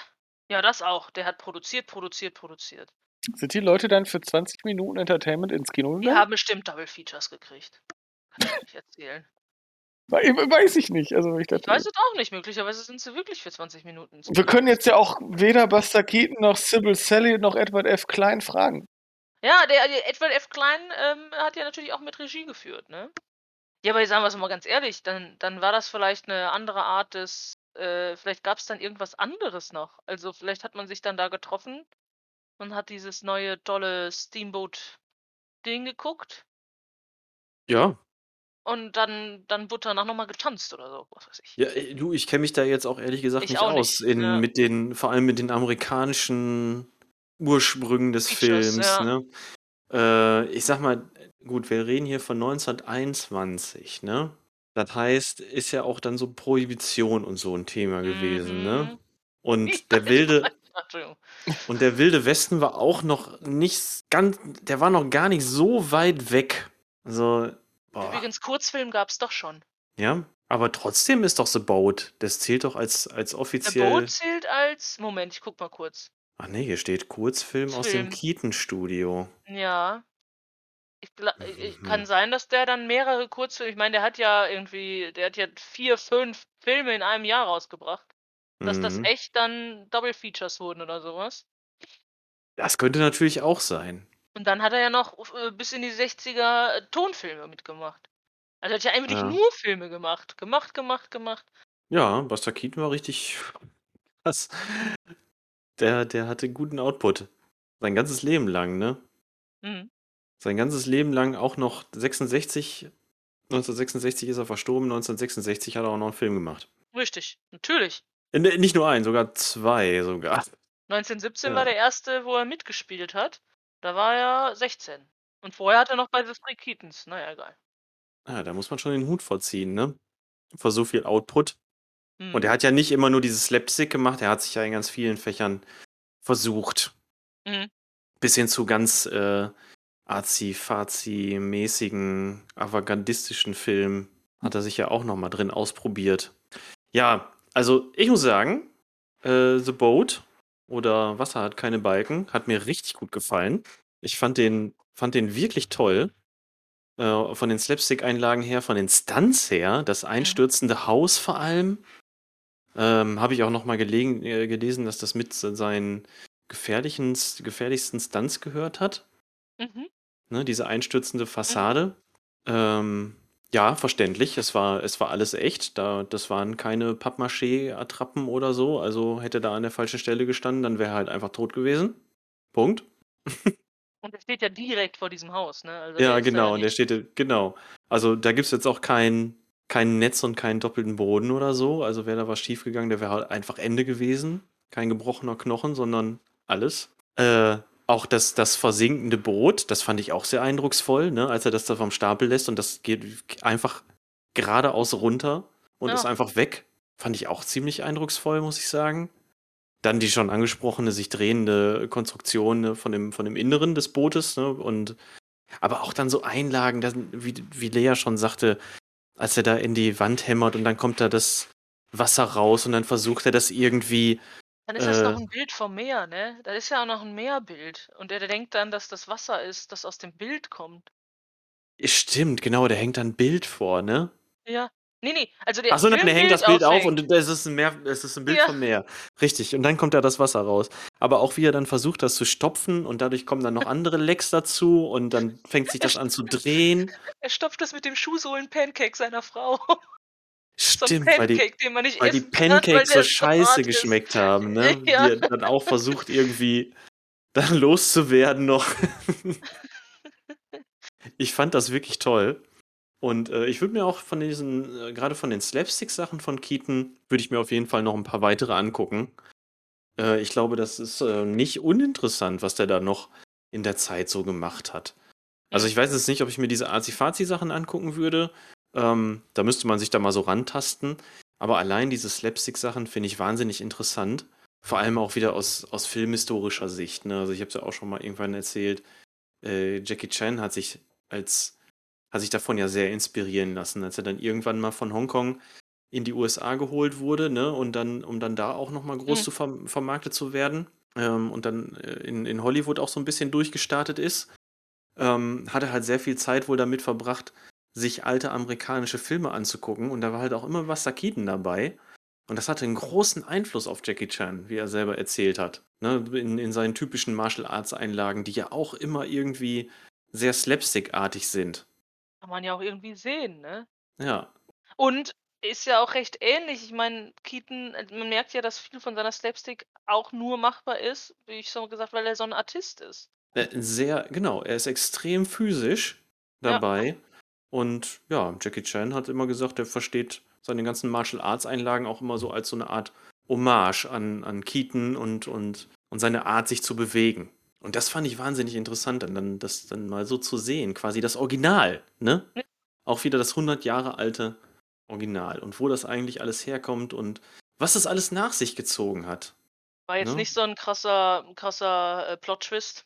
ja, das auch. Der hat produziert, produziert, produziert. Sind die Leute dann für 20 Minuten Entertainment ins Kino Die gegangen? haben bestimmt Double Features gekriegt. Kann ich nicht erzählen. We- Weiß ich nicht. Also ich Ich dachte, weiß es auch nicht. Möglicherweise sind sie wirklich für 20 Minuten. wir können jetzt ja auch weder Buster Keaton noch Sybil Sally noch Edward F. Klein fragen. Ja, der, der Edward F. Klein ähm, hat ja natürlich auch mit Regie geführt, ne? Ja, aber sagen wir es mal ganz ehrlich, dann, dann war das vielleicht eine andere Art des, äh, vielleicht gab es dann irgendwas anderes noch. Also vielleicht hat man sich dann da getroffen und hat dieses neue tolle Steamboat-Ding geguckt Ja. Und dann, dann wurde danach nochmal getanzt oder so, was weiß ich. Ja, ey, du, ich kenne mich da jetzt auch ehrlich gesagt Ich nicht auch aus. nicht, In, ja. mit den, vor allem mit den amerikanischen Ursprüngen des Features, Films, ja. ne? Äh, ich sag mal, gut, wir reden hier von 1921, ne? Das heißt, ist ja auch dann so Prohibition und so ein Thema gewesen, ne? Mhm. Und der wilde, Entschuldigung. und der wilde Westen war auch noch nicht ganz, der war noch gar nicht so weit weg. Also, boah. Übrigens, Kurzfilm gab es doch schon. Ja, aber trotzdem ist doch The Boat. Das zählt doch als, als offiziell. Boot zählt als. Moment, ich guck mal kurz. Ach nee, hier steht Kurzfilm aus dem Film. Keaton-Studio. Ja. Ich, gla- ich Mhm. kann sein, dass der dann mehrere Kurzfilme. Ich meine, der hat ja irgendwie, der hat ja vier, fünf Filme in einem Jahr rausgebracht. Dass das Mhm. echt dann Double Features wurden oder sowas. Das könnte natürlich auch sein. Und dann hat er ja noch äh, bis in die 60er Tonfilme mitgemacht. Also er hat ja eigentlich Ja. nur Filme gemacht. Gemacht, gemacht, gemacht. Ja, Buster Keaton war richtig krass. Der, der hatte guten Output. Sein ganzes Leben lang, ne? Mhm. Sein ganzes Leben lang auch noch 66 1966 ist er verstorben, 1966 hat er auch noch einen Film gemacht. Richtig, natürlich. Äh, Nicht nur einen, sogar zwei sogar. 1917 Ja. war der erste, wo er mitgespielt hat. Da war er 16. Und vorher hat er noch bei The Three Keatons. Naja, egal. Ja, da muss man schon den Hut vorziehen, ne? Vor so viel Output. Hm. Und er hat ja nicht immer nur dieses Slapstick gemacht, er hat sich ja in ganz vielen Fächern versucht. Mhm. Bis hin zu ganz äh, arzi-fazi-mäßigen, avantgardistischen Filmen hat er sich ja auch nochmal drin ausprobiert. Ja, also ich muss sagen, äh, The Boat oder Wasser hat keine Balken hat mir richtig gut gefallen. Ich fand den, fand den wirklich toll. Äh, von den Slapstick-Einlagen her, von den Stunts her, das einstürzende Haus vor allem. Ähm, Habe ich auch nochmal äh, gelesen, dass das mit seinen gefährlichen, gefährlichsten Stunts gehört hat. Mhm. Ne, diese einstürzende Fassade. Ähm, ja, verständlich. Es war, es war alles echt. Da, das waren keine Pappmaché-Attrappen oder so. Also hätte da an der falschen Stelle gestanden, dann wäre er halt einfach tot gewesen. Punkt. Und er steht ja direkt vor diesem Haus, ne? Also Ja, der ist da genau. Und der nicht- steht, genau. Also da gibt es jetzt auch kein, kein Netz und keinen doppelten Boden oder so. Also wäre da was schiefgegangen, der wäre halt einfach Ende gewesen. Kein gebrochener Knochen, sondern alles. Äh, auch das, das versinkende Boot, das fand ich auch sehr eindrucksvoll, ne? als er das da vom Stapel lässt und das geht einfach geradeaus runter und Ja. ist einfach weg. Fand ich auch ziemlich eindrucksvoll, muss ich sagen. Dann die schon angesprochene, sich drehende Konstruktion ne, von, dem, von dem Inneren des Bootes. Ne? Und, aber auch dann so Einlagen, das, wie, wie Lea schon sagte, als er da in die Wand hämmert und dann kommt da das Wasser raus und dann versucht er das irgendwie. Dann ist das äh, noch ein Bild vom Meer, ne? Da ist ja auch noch ein Meerbild. Und er denkt dann, dass das Wasser ist, das aus dem Bild kommt. Stimmt, genau, der hängt da ein Bild vor, ne? Ja. Nee, nee, also der Achso, nein, der hängt das Bild auf und es ist ein, Meer, es ist ein Bild Ja. vom Meer. Richtig, und dann kommt da das Wasser raus. Aber auch wie er dann versucht, das zu stopfen und dadurch kommen dann noch andere Lecks dazu und dann fängt sich das an zu drehen. Er stopft das mit dem Schuhsohlen-Pancake seiner Frau. So ein Stimmt, weil die, Pancake, den man nicht weil die essen kann, Pancakes der so so scheiße ist. geschmeckt haben, ne? Ja. Die dann auch versucht, irgendwie dann loszuwerden noch. ich fand das wirklich toll. Und äh, ich würde mir auch von diesen, äh, gerade von den Slapstick-Sachen von Keaton, würde ich mir auf jeden Fall noch ein paar weitere angucken. Äh, ich glaube, das ist äh, nicht uninteressant, was der da noch in der Zeit so gemacht hat. Also ich weiß jetzt nicht, ob ich mir diese Azi-Fazi-Sachen angucken würde. Ähm, da müsste man sich da mal so rantasten. Aber allein diese Slapstick-Sachen finde ich wahnsinnig interessant. Vor allem auch wieder aus, aus filmhistorischer Sicht. Ne? Also ich habe es ja auch schon mal irgendwann erzählt. Äh, Jackie Chan hat sich als hat sich davon ja sehr inspirieren lassen, als er dann irgendwann mal von Hongkong in die USA geholt wurde, ne? Und dann, um dann da auch nochmal groß Mhm. zu verm vermarktet zu werden. Ähm, und dann äh, in, in Hollywood auch so ein bisschen durchgestartet ist. Ähm, hat er halt sehr viel Zeit wohl damit verbracht, sich alte amerikanische Filme anzugucken. Und da war halt auch immer Buster Keaton dabei. Und das hatte einen großen Einfluss auf Jackie Chan, wie er selber erzählt hat. Ne? In, in seinen typischen Martial Arts Einlagen, die ja auch immer irgendwie sehr slapstick-artig sind. Kann man ja auch irgendwie sehen, ne? Ja, Und ist ja auch recht ähnlich. Ich meine, Keaton, man merkt ja, dass viel von seiner Slapstick auch nur machbar ist, wie ich schon gesagt, weil er so ein Artist ist. Äh, Sehr, genau, er ist extrem physisch Ja. Und ja, Jackie Chan hat immer gesagt, er versteht seine ganzen Martial Arts Einlagen auch immer so als so eine Art Hommage an, an Keaton und, und, und seine Art, sich zu bewegen. Und das fand ich wahnsinnig interessant, dann, das dann mal so zu sehen, quasi das Original, ne? Auch wieder das 100 Jahre alte Original und wo das eigentlich alles herkommt und was das alles nach sich gezogen hat. War jetzt Ne? nicht so ein krasser, krasser äh, Plot-Twist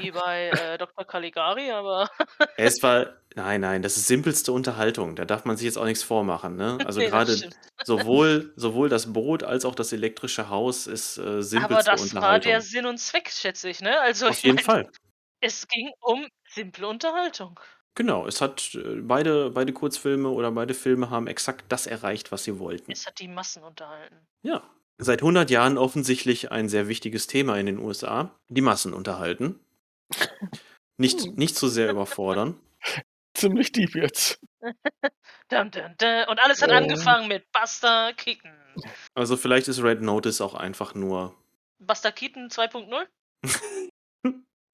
wie bei äh, Dr. Caligari, aber Es war, nein, nein, das ist simpelste Unterhaltung. Da darf man sich jetzt auch nichts vormachen. Ne? Also Nee, das gerade sowohl, sowohl das Boot als auch das elektrische Haus ist äh, aber simpelste das war Unterhaltung. der Sinn und Zweck, schätze ich, ne? Also Auf ich jeden mein, Fall. es ging um simple Unterhaltung. Genau, es hat äh, beide, beide Kurzfilme oder beide Filme haben exakt das erreicht, was sie wollten. Es hat die Massen unterhalten. Ja. Seit 100 Jahren offensichtlich ein sehr wichtiges Thema in den USA. Die Massen unterhalten. Nicht, nicht zu sehr überfordern. Ziemlich deep jetzt. Dum, dum, dum. Und alles hat Oh. angefangen mit Buster Keaton. Also vielleicht ist Red Notice auch einfach nur. Buster Keaton 2.0?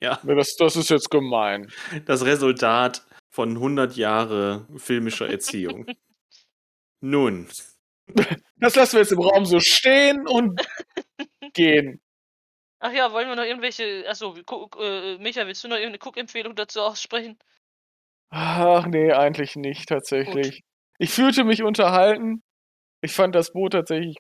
Ja, Ja, das, das ist jetzt gemein. das Resultat von 100 Jahre filmischer Erziehung. Nun, Das lassen wir jetzt im Raum so stehen und gehen. Ach ja, wollen wir noch irgendwelche. Achso, guck, äh, Micha, willst du noch irgendeine Cook-Empfehlung dazu aussprechen? Ach nee, eigentlich nicht tatsächlich. Ich fühlte mich unterhalten. Ich fand das Boot tatsächlich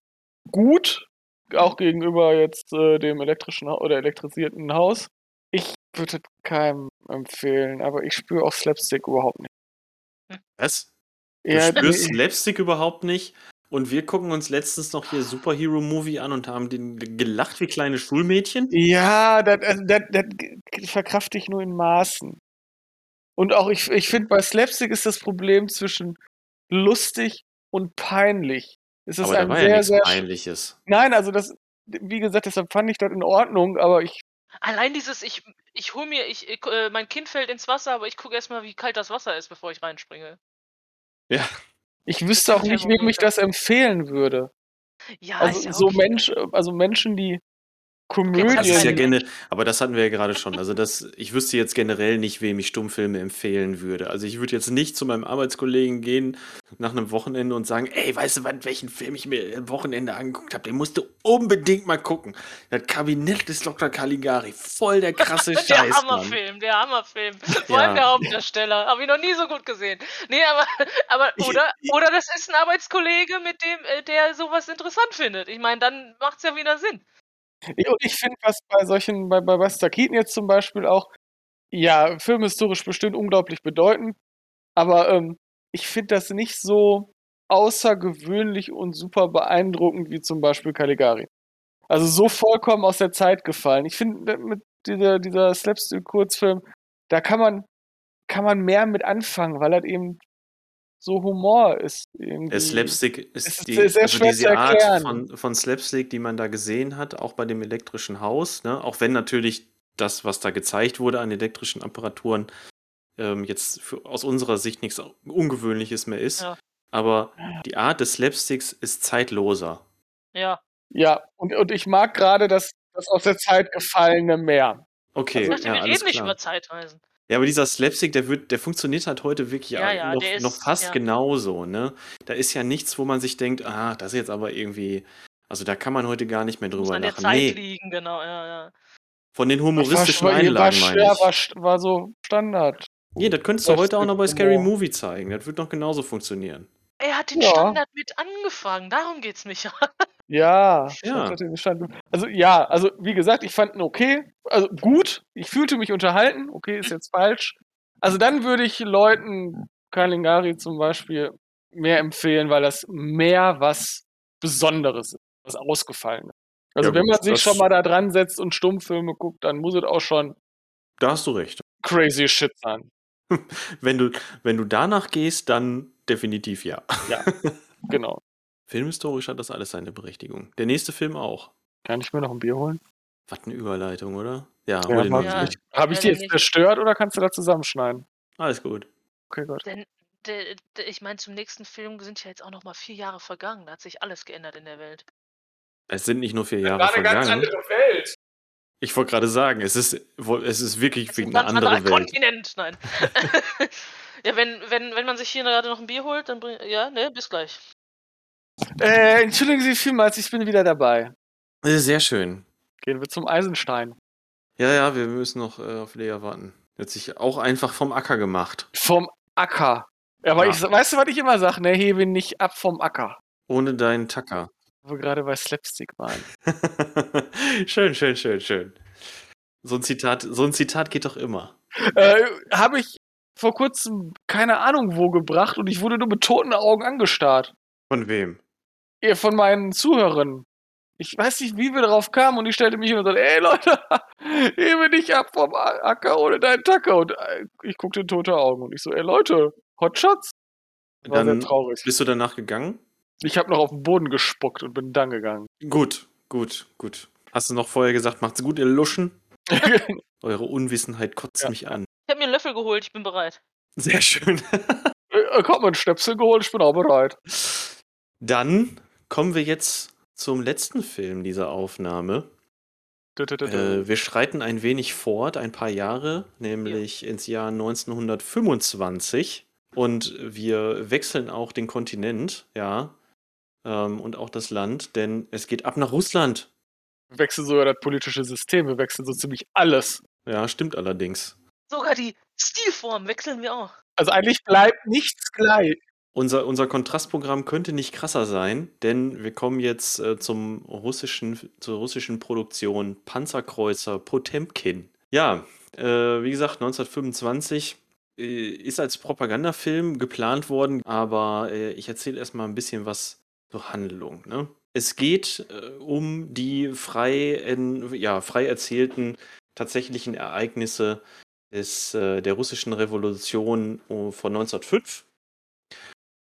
gut, auch gegenüber jetzt äh, dem elektrischen oder elektrisierten Haus. Ich würde keinem empfehlen, aber ich spüre auch Slapstick überhaupt nicht. was? Du Ja, spürst. Slapstick überhaupt nicht? Und wir gucken uns letztens noch hier Superhero-Movie an und haben den gelacht wie kleine Schulmädchen. Ja, das, also das, das verkrafte ich nur in Maßen. Und auch ich, ich finde, bei Slapstick ist das Problem zwischen lustig und peinlich. Es ist Aber da ein war sehr, ja nichts sehr. Peinliches. Nein, also das, wie gesagt, deshalb fand ich das in Ordnung, aber ich, Allein dieses, ich, ich hol mir, ich, ich, äh, mein Kind fällt ins Wasser, aber ich gucke erstmal, wie kalt das Wasser ist, bevor ich reinspringe. Ja. Ich wüsste auch nicht, wem ich das empfehlen würde. Ja, Also so. Mensch, also Menschen, die Das Komödien. ist ja gerne, aber das hatten wir ja gerade schon. Also das, ich wüsste jetzt generell nicht, wem ich Stummfilme empfehlen würde. Also ich würde jetzt nicht zu meinem Arbeitskollegen gehen nach einem Wochenende und sagen, ey, weißt du, wann, welchen Film ich mir am Wochenende angeguckt habe? Den musst du unbedingt mal gucken. Das Kabinett des Dr. Caligari, voll der krasse Der Scheiß, Mann. Hammerfilm, der Hammerfilm. Vor allem Ja. der Hauptdarsteller. Habe ich noch nie so gut gesehen. Nee, aber, aber oder, oder das ist ein Arbeitskollege, mit dem, äh, der sowas interessant findet. Ich meine, dann macht's ja wieder Sinn. Und ich finde, was bei solchen, bei, bei Buster Keaton jetzt zum Beispiel auch, ja, filmhistorisch bestimmt unglaublich bedeutend, aber ähm, ich finde das nicht so außergewöhnlich und super beeindruckend wie zum Beispiel Caligari. Also so vollkommen aus der Zeit gefallen. Ich finde, mit dieser, dieser Slapstick-Kurzfilm, da kann man, kann man mehr mit anfangen, weil das eben so Humor ist. Irgendwie. Der Slapstick ist, Es ist die, sehr, sehr also diese Art von, von Slapstick, die man da gesehen hat, auch bei dem elektrischen Haus, ne? auch wenn natürlich das, was da gezeigt wurde an elektrischen Apparaturen, ähm, jetzt für, aus unserer Sicht nichts Ungewöhnliches mehr ist. Ja. Aber die Art des Slapsticks ist zeitloser. Ja. Ja, und, und ich mag gerade das, das aus der Zeit gefallene mehr. Okay, Ich dachte, ja, wir reden nicht klar. über Zeitreisen. Ja, aber dieser Slapstick, der wird, der funktioniert halt heute wirklich Ja, auch ja, noch, ist- noch fast ja. genauso, ne? Da ist ja nichts, wo man sich denkt, ah, das ist jetzt aber irgendwie, also da kann man heute gar nicht mehr drüber an lachen. Nee, liegen, genau, ja, ja. von den humoristischen war, Einlagen war, meine schwer, ich. war, war so Standard. Nee, das könntest du heute auch noch bei Scary Humor. Movie zeigen. Das wird noch genauso funktionieren. Er hat den Ja. Standard mit angefangen, darum geht's mich. Ja, Ja. das hat den Stand- Also ja, also wie gesagt, ich fand ihn okay, also gut. Ich fühlte mich unterhalten. Okay, ist jetzt falsch. Also dann würde ich Leuten Kalingari zum Beispiel mehr empfehlen, weil das mehr was Besonderes ist, was Ausgefallenes. Also Ja, wenn man sich schon mal da dran setzt und Stummfilme guckt, dann muss es auch schon Da hast du recht. crazy shit sein. Wenn du, wenn du danach gehst, dann definitiv ja. Ja, genau. Filmhistorisch hat das alles seine Berechtigung. Der nächste Film auch. Kann ich mir noch ein Bier holen? Was eine Überleitung, oder? Ja, Ja. Ja. ich. Habe ich die jetzt zerstört oder kannst du da zusammenschneiden? Alles gut. Okay, gut. Denn, de, de, ich meine, zum nächsten Film sind ja jetzt auch noch mal vier Jahre vergangen. Da hat sich alles geändert in der Welt. Es sind nicht nur vier Jahre vergangen. Welt. Ich wollte gerade sagen, es ist, es ist wirklich Das wie ist ein eine ganz andere anderer Welt. Kontinent. Nein. ja, wenn, wenn, wenn man sich hier gerade noch ein Bier holt, dann bring, ja, ne, bis gleich. Äh, entschuldigen Sie vielmals, ich bin wieder dabei. Sehr schön. Gehen wir zum Eisenstein. Ja, ja, wir müssen noch äh, auf Lea warten. Hat sich auch einfach vom Acker gemacht. Vom Acker. Aber Ja. ich, weißt du, was ich immer sage? Ne, hebe nicht ab vom Acker. Ohne deinen Tacker. Wo wir gerade bei Slapstick waren. schön, schön, schön, schön. So ein Zitat, so ein Zitat geht doch immer. äh, Habe ich vor kurzem keine Ahnung wo gebracht und ich wurde nur mit toten Augen angestarrt. Von wem? Von meinen Zuhörern. Ich weiß nicht, wie wir darauf kamen und ich stellte mich hin und sagte, ey Leute, hebe nicht ab vom Acker ohne deinen Tacker. Und äh, ich guckte in tote Augen und ich so, ey Leute, Hotshots? War Dann sehr traurig. bist du danach gegangen? Ich habe noch auf den Boden gespuckt und bin dann gegangen. Gut, gut, gut. Hast du noch vorher gesagt, macht's gut, ihr Luschen? Eure Unwissenheit kotzt Ja. mich an. Ich habe mir einen Löffel geholt, ich bin bereit. Sehr schön. Äh, Komm, ein Stöpsel geholt, ich bin auch bereit. Dann kommen wir jetzt zum letzten Film dieser Aufnahme. Dö, dö, dö. Äh, wir schreiten ein wenig fort, ein paar Jahre, nämlich ins Jahr 1925. Und wir wechseln auch den Kontinent, ja, ähm, und auch das Land, denn es geht ab nach Russland. Wir wechseln sogar das politische System, wir wechseln so ziemlich alles. Ja, stimmt allerdings. Sogar die Stilform wechseln wir auch. Also eigentlich bleibt nichts gleich. Unser, unser Kontrastprogramm könnte nicht krasser sein, denn wir kommen jetzt äh, zum russischen, zur russischen Produktion Panzerkreuzer Potemkin. Ja, äh, wie gesagt, 1925 äh, ist als Propagandafilm geplant worden, aber äh, ich erzähle erstmal ein bisschen was zur Handlung. Ne? Es geht äh, um die frei, en, ja, frei erzählten tatsächlichen Ereignisse des, äh, der russischen Revolution äh, von 1905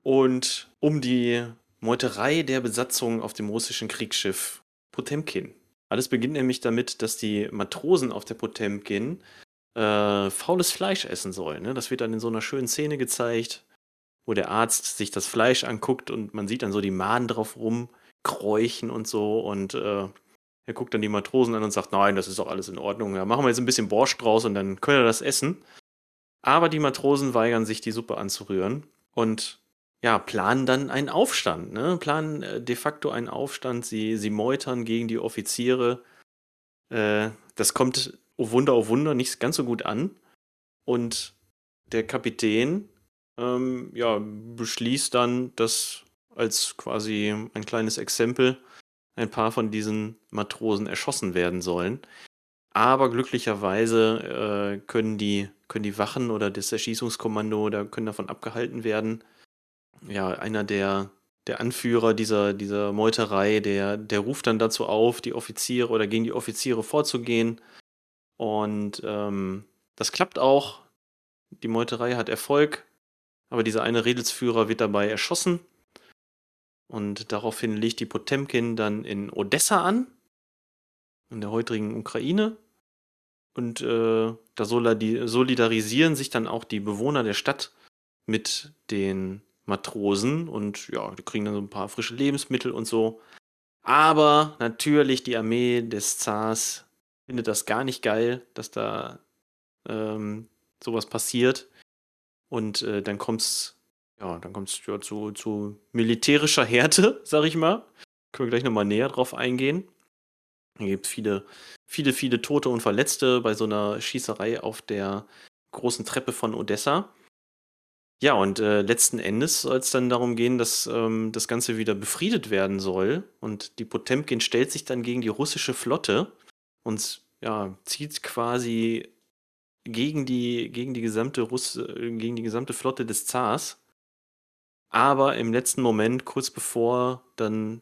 und um die Meuterei der Besatzung auf dem russischen Kriegsschiff Potemkin. Alles beginnt nämlich damit, dass die Matrosen auf der Potemkin äh, faules Fleisch essen sollen. Ne? Das wird dann in so einer schönen Szene gezeigt, wo der Arzt sich das Fleisch anguckt und man sieht dann so die Maden drauf rumkräuchen und so und äh, er guckt dann die Matrosen an und sagt, nein, das ist doch alles in Ordnung. Ja, machen wir jetzt ein bisschen Borscht draus und dann können wir das essen. Aber die Matrosen weigern sich, die Suppe anzurühren und ja, planen dann einen Aufstand, ne? Planen äh, de facto einen Aufstand. Sie, sie meutern gegen die Offiziere. Äh, das kommt, oh Wunder, oh Wunder, nicht ganz so gut an. Und der Kapitän, ähm, ja, beschließt dann, dass als quasi ein kleines Exempel ein paar von diesen Matrosen erschossen werden sollen. Aber glücklicherweise äh, können, die, können die Wachen oder das Erschießungskommando da können davon abgehalten werden. Ja, einer der, der Anführer dieser, dieser Meuterei, der, der ruft dann dazu auf, die Offiziere oder gegen die Offiziere vorzugehen. Und ähm, das klappt auch. Die Meuterei hat Erfolg, aber dieser eine Redelsführer wird dabei erschossen. Und daraufhin legt die Potemkin dann in Odessa an, in der heutigen Ukraine. Und äh, da solidarisieren sich dann auch die Bewohner der Stadt mit den Matrosen und ja, die kriegen dann so ein paar frische Lebensmittel und so. Aber natürlich die Armee des Zars findet das gar nicht geil, dass da ähm, sowas passiert. Und äh, dann kommt's, ja, dann kommt's ja, zu, zu militärischer Härte, sag ich mal. Können wir gleich nochmal näher drauf eingehen. Hier gibt viele, viele, viele Tote und Verletzte bei so einer Schießerei auf der großen Treppe von Odessa. Ja, und äh, letzten Endes soll es dann darum gehen, dass ähm, das Ganze wieder befriedet werden soll. Und die Potemkin stellt sich dann gegen die russische Flotte und ja, zieht quasi gegen die, gegen die gesamte Russ äh, gegen die gesamte Flotte des Zars. Aber im letzten Moment, kurz bevor dann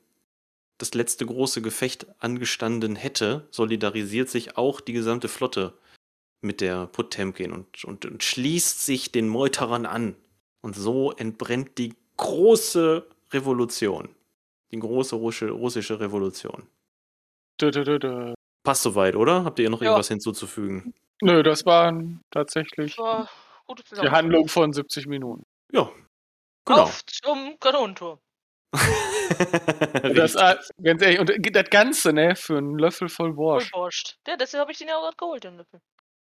das letzte große Gefecht angestanden hätte, solidarisiert sich auch die gesamte Flotte mit der Potemkin und, und, und schließt sich den Meuterern an. Und so entbrennt die große Revolution. Die große russische, Revolution. Dö, dö, dö. Passt soweit, oder? Habt ihr noch Ja. irgendwas hinzuzufügen? Nö, das waren tatsächlich War gute die. Handlung von 70 Minuten. Ja. Genau. Auf zum Kanonenturm. Das, ganz ehrlich, und das Ganze, ne, für einen Löffel voll Voll Borscht. Borscht. Ja, deshalb habe ich den ja auch gerade geholt, den Löffel.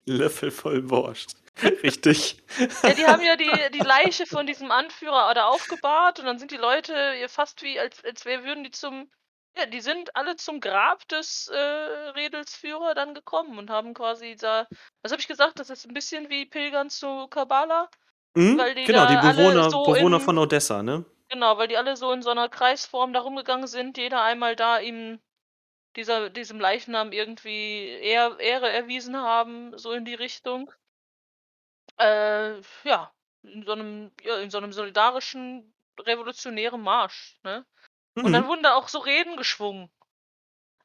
Löffel voll Borscht. Richtig. Ja, die haben ja die, die Leiche von diesem Anführer da aufgebahrt und dann sind die Leute ja fast wie, als, als wär, würden die zum. Ja, die sind alle zum Grab des äh, Redelsführer dann gekommen und haben quasi da. Was habe ich gesagt? Das ist ein bisschen wie Pilgern zu Kabbala. Mhm, Weil die genau, die Bewohner, so Bewohner in- von Odessa, ne? Genau, weil die alle so in so einer Kreisform da rumgegangen sind, jeder einmal da ihm dieser, diesem Leichnam irgendwie Ehr, Ehre erwiesen haben, so in die Richtung. Äh, ja, in so einem, ja, in so einem solidarischen, revolutionären Marsch, ne? Und Mhm. dann wurden da auch so Reden geschwungen.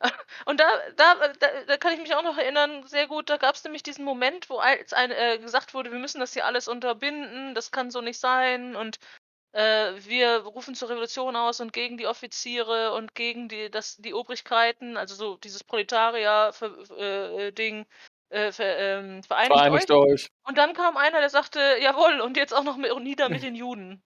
Und da, da, da, da kann ich mich auch noch erinnern, sehr gut, da gab es nämlich diesen Moment, wo als ein, äh, gesagt wurde, wir müssen das hier alles unterbinden, das kann so nicht sein und äh, wir rufen zur Revolution aus und gegen die Offiziere und gegen die, das, die Obrigkeiten, also so dieses Proletarier-Ding, äh, ver, ähm, vereinigt, Vereinigt euch. euch. Und dann kam einer, der sagte, jawohl, und jetzt auch noch mit, nieder mit den Juden.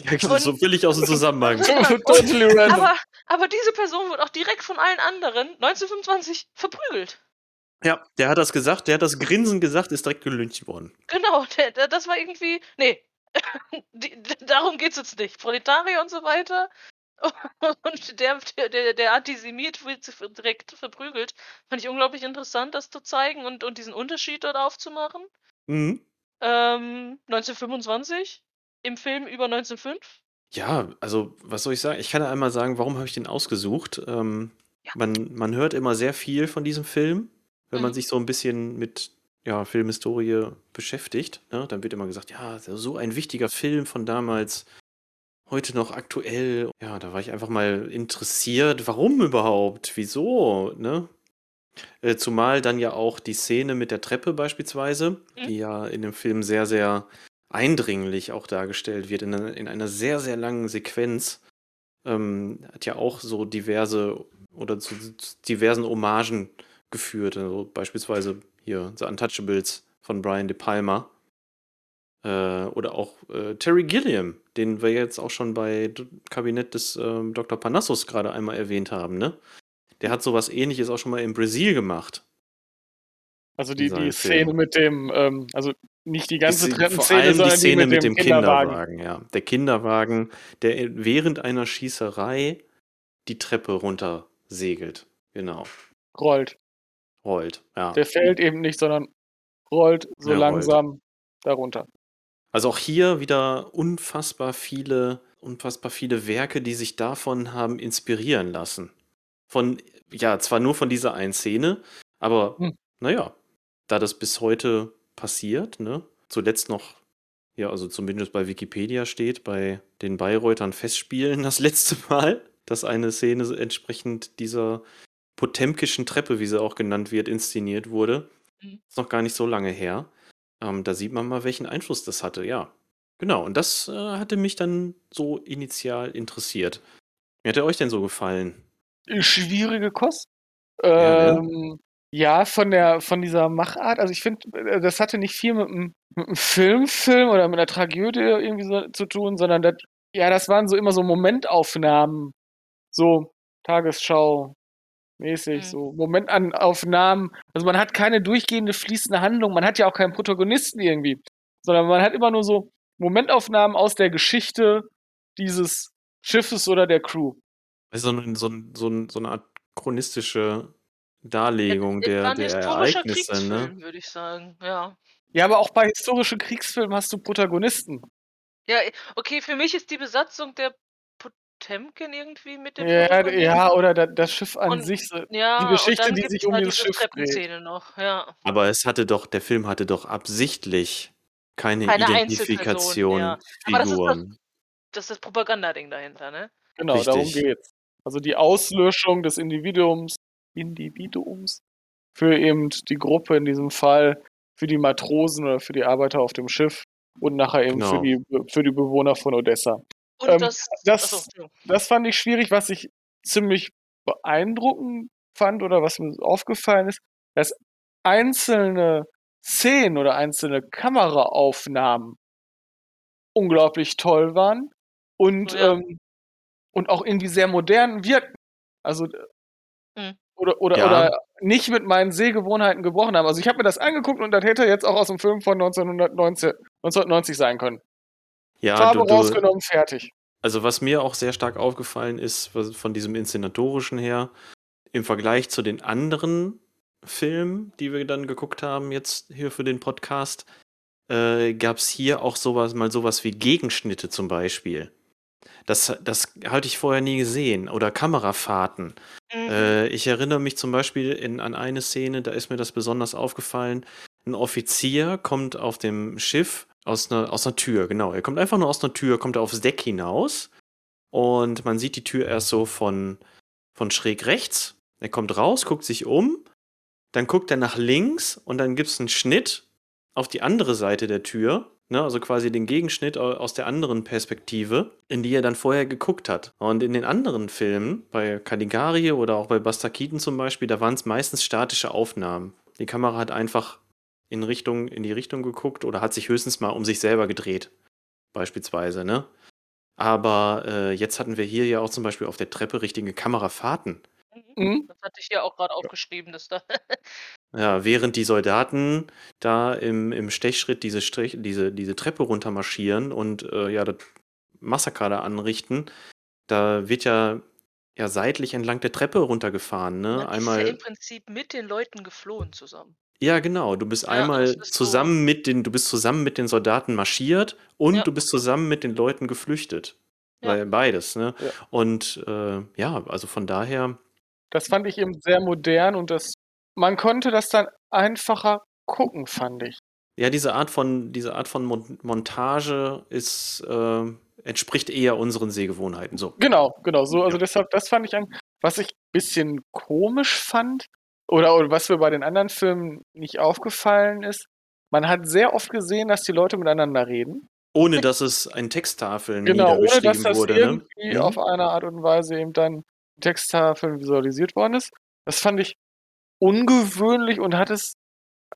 Ja, das ist so völlig aus dem Zusammenhang. totally random. Aber, aber diese Person wurde auch direkt von allen anderen 1925 verprügelt. Ja, der hat das gesagt, der hat das Grinsen gesagt, ist direkt gelüncht worden. Genau, der, der, das war irgendwie. Nee. Die, darum geht's jetzt nicht. Proletarier und so weiter. Und der, der, der Antisemit wird direkt verprügelt. Fand ich unglaublich interessant, das zu zeigen und, und diesen Unterschied dort aufzumachen. Mhm. Ähm, 1925 im Film über 1905. Ja, also was soll ich sagen? Ich kann ja einmal sagen, warum habe ich den ausgesucht? Ähm, Ja. man, man hört immer sehr viel von diesem Film, wenn man Mhm. sich so ein bisschen mit ja, Filmhistorie beschäftigt. Ne? Dann wird immer gesagt, ja, so ein wichtiger Film von damals, heute noch aktuell. Ja, da war ich einfach mal interessiert, warum überhaupt? Wieso? Ne? Äh, zumal dann ja auch die Szene mit der Treppe beispielsweise, Mhm. die ja in dem Film sehr, sehr eindringlich auch dargestellt wird, in einer, in einer sehr, sehr langen Sequenz, ähm, hat ja auch so diverse oder zu, zu diversen Hommagen geführt. Also beispielsweise hier The Untouchables von Brian De Palma. Äh, oder auch äh, Terry Gilliam, den wir jetzt auch schon bei D Kabinett des ähm, Dr. Panassus gerade einmal erwähnt haben, ne? Der hat sowas ähnliches auch schon mal in Brasil gemacht. Also die, die Szene mit dem, ähm, also nicht die ganze Treppenszene, vor allem sondern die Szene die mit, dem Kinderwagen. Kinderwagen, ja. Der Kinderwagen, der während einer Schießerei die Treppe runter segelt. Genau. rollt. Rollt, ja. Der fällt eben nicht, sondern rollt so Ja, rollt. langsam darunter. Also auch hier wieder unfassbar viele, unfassbar viele Werke, die sich davon haben inspirieren lassen. Von, ja, zwar nur von dieser einen Szene, aber Hm. naja, da das bis heute passiert, ne? Zuletzt noch, ja, also zumindest bei Wikipedia steht, bei den Bayreutern Festspielen das letzte Mal, dass eine Szene entsprechend dieser potemkischen Treppe, wie sie auch genannt wird, inszeniert wurde. Mhm. Ist noch gar nicht so lange her. Ähm, da sieht man mal, welchen Einfluss das hatte, ja. Genau, und das äh, hatte mich dann so initial interessiert. Wie hat er euch denn so gefallen? Schwierige Kost. Ja, ne? Ähm, ja, von der von dieser Machart, also ich finde, äh, das hatte nicht viel mit einem, mit einem Filmfilm oder mit einer Tragödie irgendwie so zu tun, sondern das, ja, das waren so immer so Momentaufnahmen, so Tagesschau mäßig, Mhm. so Momentaufnahmen. Also man hat keine durchgehende fließende Handlung, man hat ja auch keinen Protagonisten irgendwie, sondern man hat immer nur so Momentaufnahmen aus der Geschichte dieses Schiffes oder der Crew. Also so, so, so, so eine Art chronistische Darlegung war der, ein der historischer Ereignisse, ne? Kriegsfilm, würde ich sagen. Ja. Ja, aber auch bei historischen Kriegsfilmen hast du Protagonisten. Ja, okay, für mich ist die Besatzung der Potemkin irgendwie mit dem Ja, ja, oder da, das Schiff an Und- sich. So, Ja, die Geschichte, die sich um dieses diese Schiff dreht. Noch, ja. Aber es hatte doch, der Film hatte doch absichtlich keine, Keine Identifikation ja. Aber das ist das- Figuren. Das ist das Propagandading dahinter, ne? Genau, darum Richtig. geht's. Also die Auslöschung des Individuums, Individuums für eben die Gruppe in diesem Fall, für die Matrosen oder für die Arbeiter auf dem Schiff und nachher eben für, Genau. die, für die Bewohner von Odessa. Und Ähm, das, das-. Das fand ich schwierig, was ich ziemlich beeindruckend fand oder was mir aufgefallen ist, dass einzelne Szenen oder einzelne Kameraaufnahmen unglaublich toll waren und, Ja. ähm, und auch irgendwie sehr modern wirken. Also Mhm. oder, oder, Ja. oder nicht mit meinen Sehgewohnheiten gebrochen haben. Also ich habe mir das angeguckt und das hätte jetzt auch aus dem Film von 1919, 1990 sein können. Ja, Farbe du, du, rausgenommen, fertig. Also was mir auch sehr stark aufgefallen ist, von diesem Inszenatorischen her, im Vergleich zu den anderen Filmen, die wir dann geguckt haben, jetzt hier für den Podcast, äh, gab es hier auch sowas, mal sowas wie Gegenschnitte zum Beispiel. Das, das hatte ich vorher nie gesehen. Oder Kamerafahrten. Mhm. Äh, ich erinnere mich zum Beispiel in, an eine Szene, da ist mir das besonders aufgefallen. Ein Offizier kommt auf dem Schiff aus einer, aus einer Tür, genau. Er kommt einfach nur aus einer Tür, kommt aufs Deck hinaus und man sieht die Tür erst so von, von schräg rechts. Er kommt raus, guckt sich um, dann guckt er nach links und dann gibt es einen Schnitt auf die andere Seite der Tür. Ne, also quasi den Gegenschnitt au- aus der anderen Perspektive, in die er dann vorher geguckt hat. Und in den anderen Filmen, bei Caligari oder auch bei Buster Keaton zum Beispiel, da waren es meistens statische Aufnahmen. Die Kamera hat einfach in Richtung, in die Richtung geguckt oder hat sich höchstens mal um sich selber gedreht. Beispielsweise, ne? Aber äh, jetzt hatten wir hier ja auch zum Beispiel auf der Treppe richtige Kamerafahrten. Mhm. Das hatte ich ja auch gerade aufgeschrieben, dass da Ja, während die Soldaten da im, im Stechschritt diese, Strich, diese, diese Treppe runter marschieren und äh, ja, das Massaker da anrichten, da wird ja, ja seitlich entlang der Treppe runtergefahren, ne? Man ist ja Einmal. im Prinzip mit den Leuten geflohen zusammen. Ja, genau. Du bist Ja, einmal das ist so- zusammen mit den, du bist zusammen mit den Soldaten marschiert und Ja. du bist zusammen mit den Leuten geflüchtet. Ja. Weil beides, ne? Ja. Und äh, ja, also von daher, Das fand ich eben sehr modern und das, man konnte das dann einfacher gucken, fand ich. ja, diese Art von, diese Art von Mon Montage ist, äh, entspricht eher unseren Sehgewohnheiten. So. Genau, genau. So, also Ja. deshalb, das fand ich ein, was ich ein bisschen komisch fand, oder, oder was mir bei den anderen Filmen nicht aufgefallen ist, man hat sehr oft gesehen, dass die Leute miteinander reden. Ohne dass es an Texttafeln Genau, ohne dass niedergeschrieben das wurde, ne? irgendwie Mhm. auf eine Art und Weise eben dann Texttafeln visualisiert worden ist. Das fand ich ungewöhnlich und hat es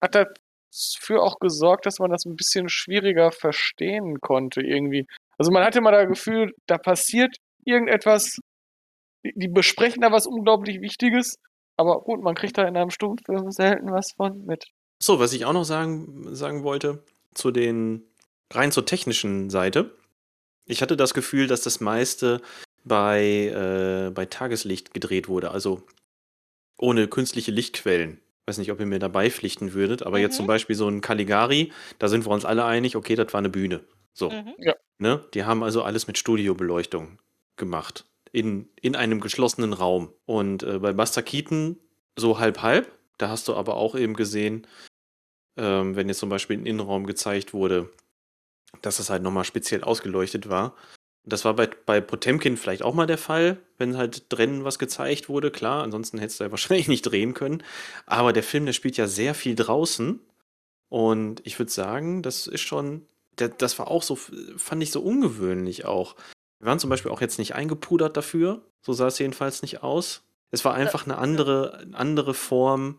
hat dafür auch gesorgt, dass man das ein bisschen schwieriger verstehen konnte irgendwie. Also man hatte mal das Gefühl, da passiert irgendetwas, die besprechen da was unglaublich Wichtiges, aber gut, man kriegt da in einem Stummfilm selten was von mit. So, was ich auch noch sagen, sagen wollte, zu den, rein zur technischen Seite. Ich hatte das Gefühl, dass das meiste bei, äh, bei Tageslicht gedreht wurde, also ohne künstliche Lichtquellen. Weiß nicht, ob ihr mir dabei pflichten würdet, aber jetzt Mhm. zum Beispiel so ein Caligari, da sind wir uns alle einig, okay, das war eine Bühne. So, Mhm. ne? Die haben also alles mit Studiobeleuchtung gemacht. In, in einem geschlossenen Raum. Und äh, bei Buster Keaton so halb-halb. Da hast du aber auch eben gesehen, ähm, wenn jetzt zum Beispiel ein Innenraum gezeigt wurde, dass das halt nochmal speziell ausgeleuchtet war. Das war bei, bei Potemkin vielleicht auch mal der Fall, wenn halt drinnen was gezeigt wurde, klar, ansonsten hättest du ja wahrscheinlich nicht drehen können. Aber der Film, der spielt ja sehr viel draußen. Und ich würde sagen, das ist schon, das war auch so, fand ich so ungewöhnlich auch. Wir waren zum Beispiel auch jetzt nicht eingepudert dafür, so sah es jedenfalls nicht aus. Es war einfach eine andere, andere Form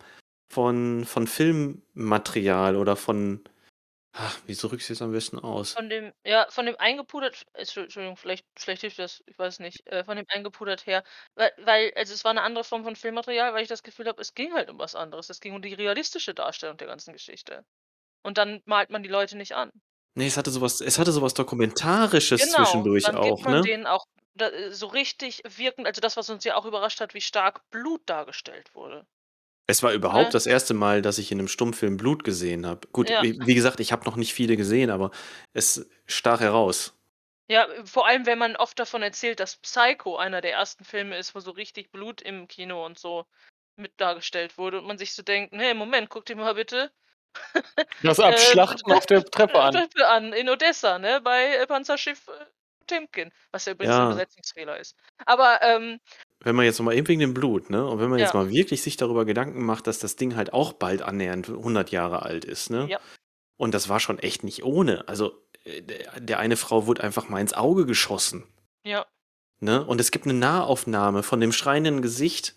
von, von Filmmaterial oder von, ach, wie drücke ich es jetzt am besten aus? Von dem, ja, von dem eingepudert, Entschu- Entschuldigung, vielleicht, vielleicht hilft das, ich weiß nicht, äh, von dem eingepudert her, weil, weil, also es war eine andere Form von Filmmaterial, weil ich das Gefühl habe, es ging halt um was anderes. Es ging um die realistische Darstellung der ganzen Geschichte. Und dann malt man die Leute nicht an. Nee, es hatte sowas, es hatte sowas Dokumentarisches Genau, zwischendurch dann auch, gibt man ne? denen auch da, äh, so richtig wirkend, also das, was uns ja auch überrascht hat, wie stark Blut dargestellt wurde. Es war überhaupt Ne? das erste Mal, dass ich in einem Stummfilm Blut gesehen habe. Gut, Ja. wie, wie gesagt, ich habe noch nicht viele gesehen, aber es stach heraus. Ja, äh, vor allem, wenn man oft davon erzählt, dass Psycho einer der ersten Filme ist, wo so richtig Blut im Kino und so mit dargestellt wurde und man sich so denkt, nee, Moment, guck dir mal bitte Das Äh, Abschlachten auf der Treppe an. Treppe an in Odessa, ne, bei äh, Panzerschiff äh, Potemkin, was ja übrigens Ja. ein Übersetzungsfehler ist. Aber ähm, Wenn man jetzt noch mal eben wegen dem Blut, ne? Und wenn man jetzt Ja. mal wirklich sich darüber Gedanken macht, dass das Ding halt auch bald annähernd 100 Jahre alt ist, ne? Ja. Und das war schon echt nicht ohne. Also, der, der eine Frau wurde einfach mal ins Auge geschossen, ja, ne? Und es gibt eine Nahaufnahme von dem schreienden Gesicht.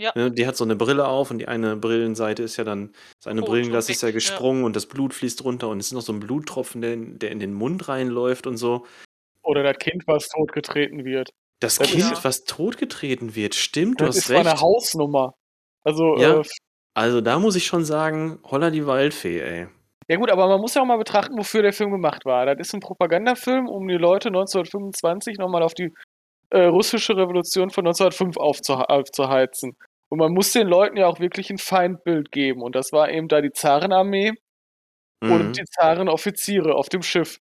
Ja. Ne? Die hat so eine Brille auf und die eine Brillenseite ist ja dann, das eine Rot Brillenglas ist ja dick, ja. gesprungen und das Blut fließt runter und es ist noch so ein Bluttropfen, der, in- der in den Mund reinläuft und so. Oder das Kind, was totgetreten wird. Das Das Kind, ist- was totgetreten wird, stimmt, du Das hast ist mal eine recht. Hausnummer. Also, Ja. äh, Also da muss ich schon sagen, holla die Waldfee, ey. Ja gut, aber man muss ja auch mal betrachten, wofür der Film gemacht war. Das ist ein Propagandafilm, um die Leute 1925 nochmal auf die äh, russische Revolution von 1905 aufzuhe aufzuheizen. Und man muss den Leuten ja auch wirklich ein Feindbild geben. Und das war eben da die Zarenarmee Mhm. und die Zarenoffiziere auf dem Schiff.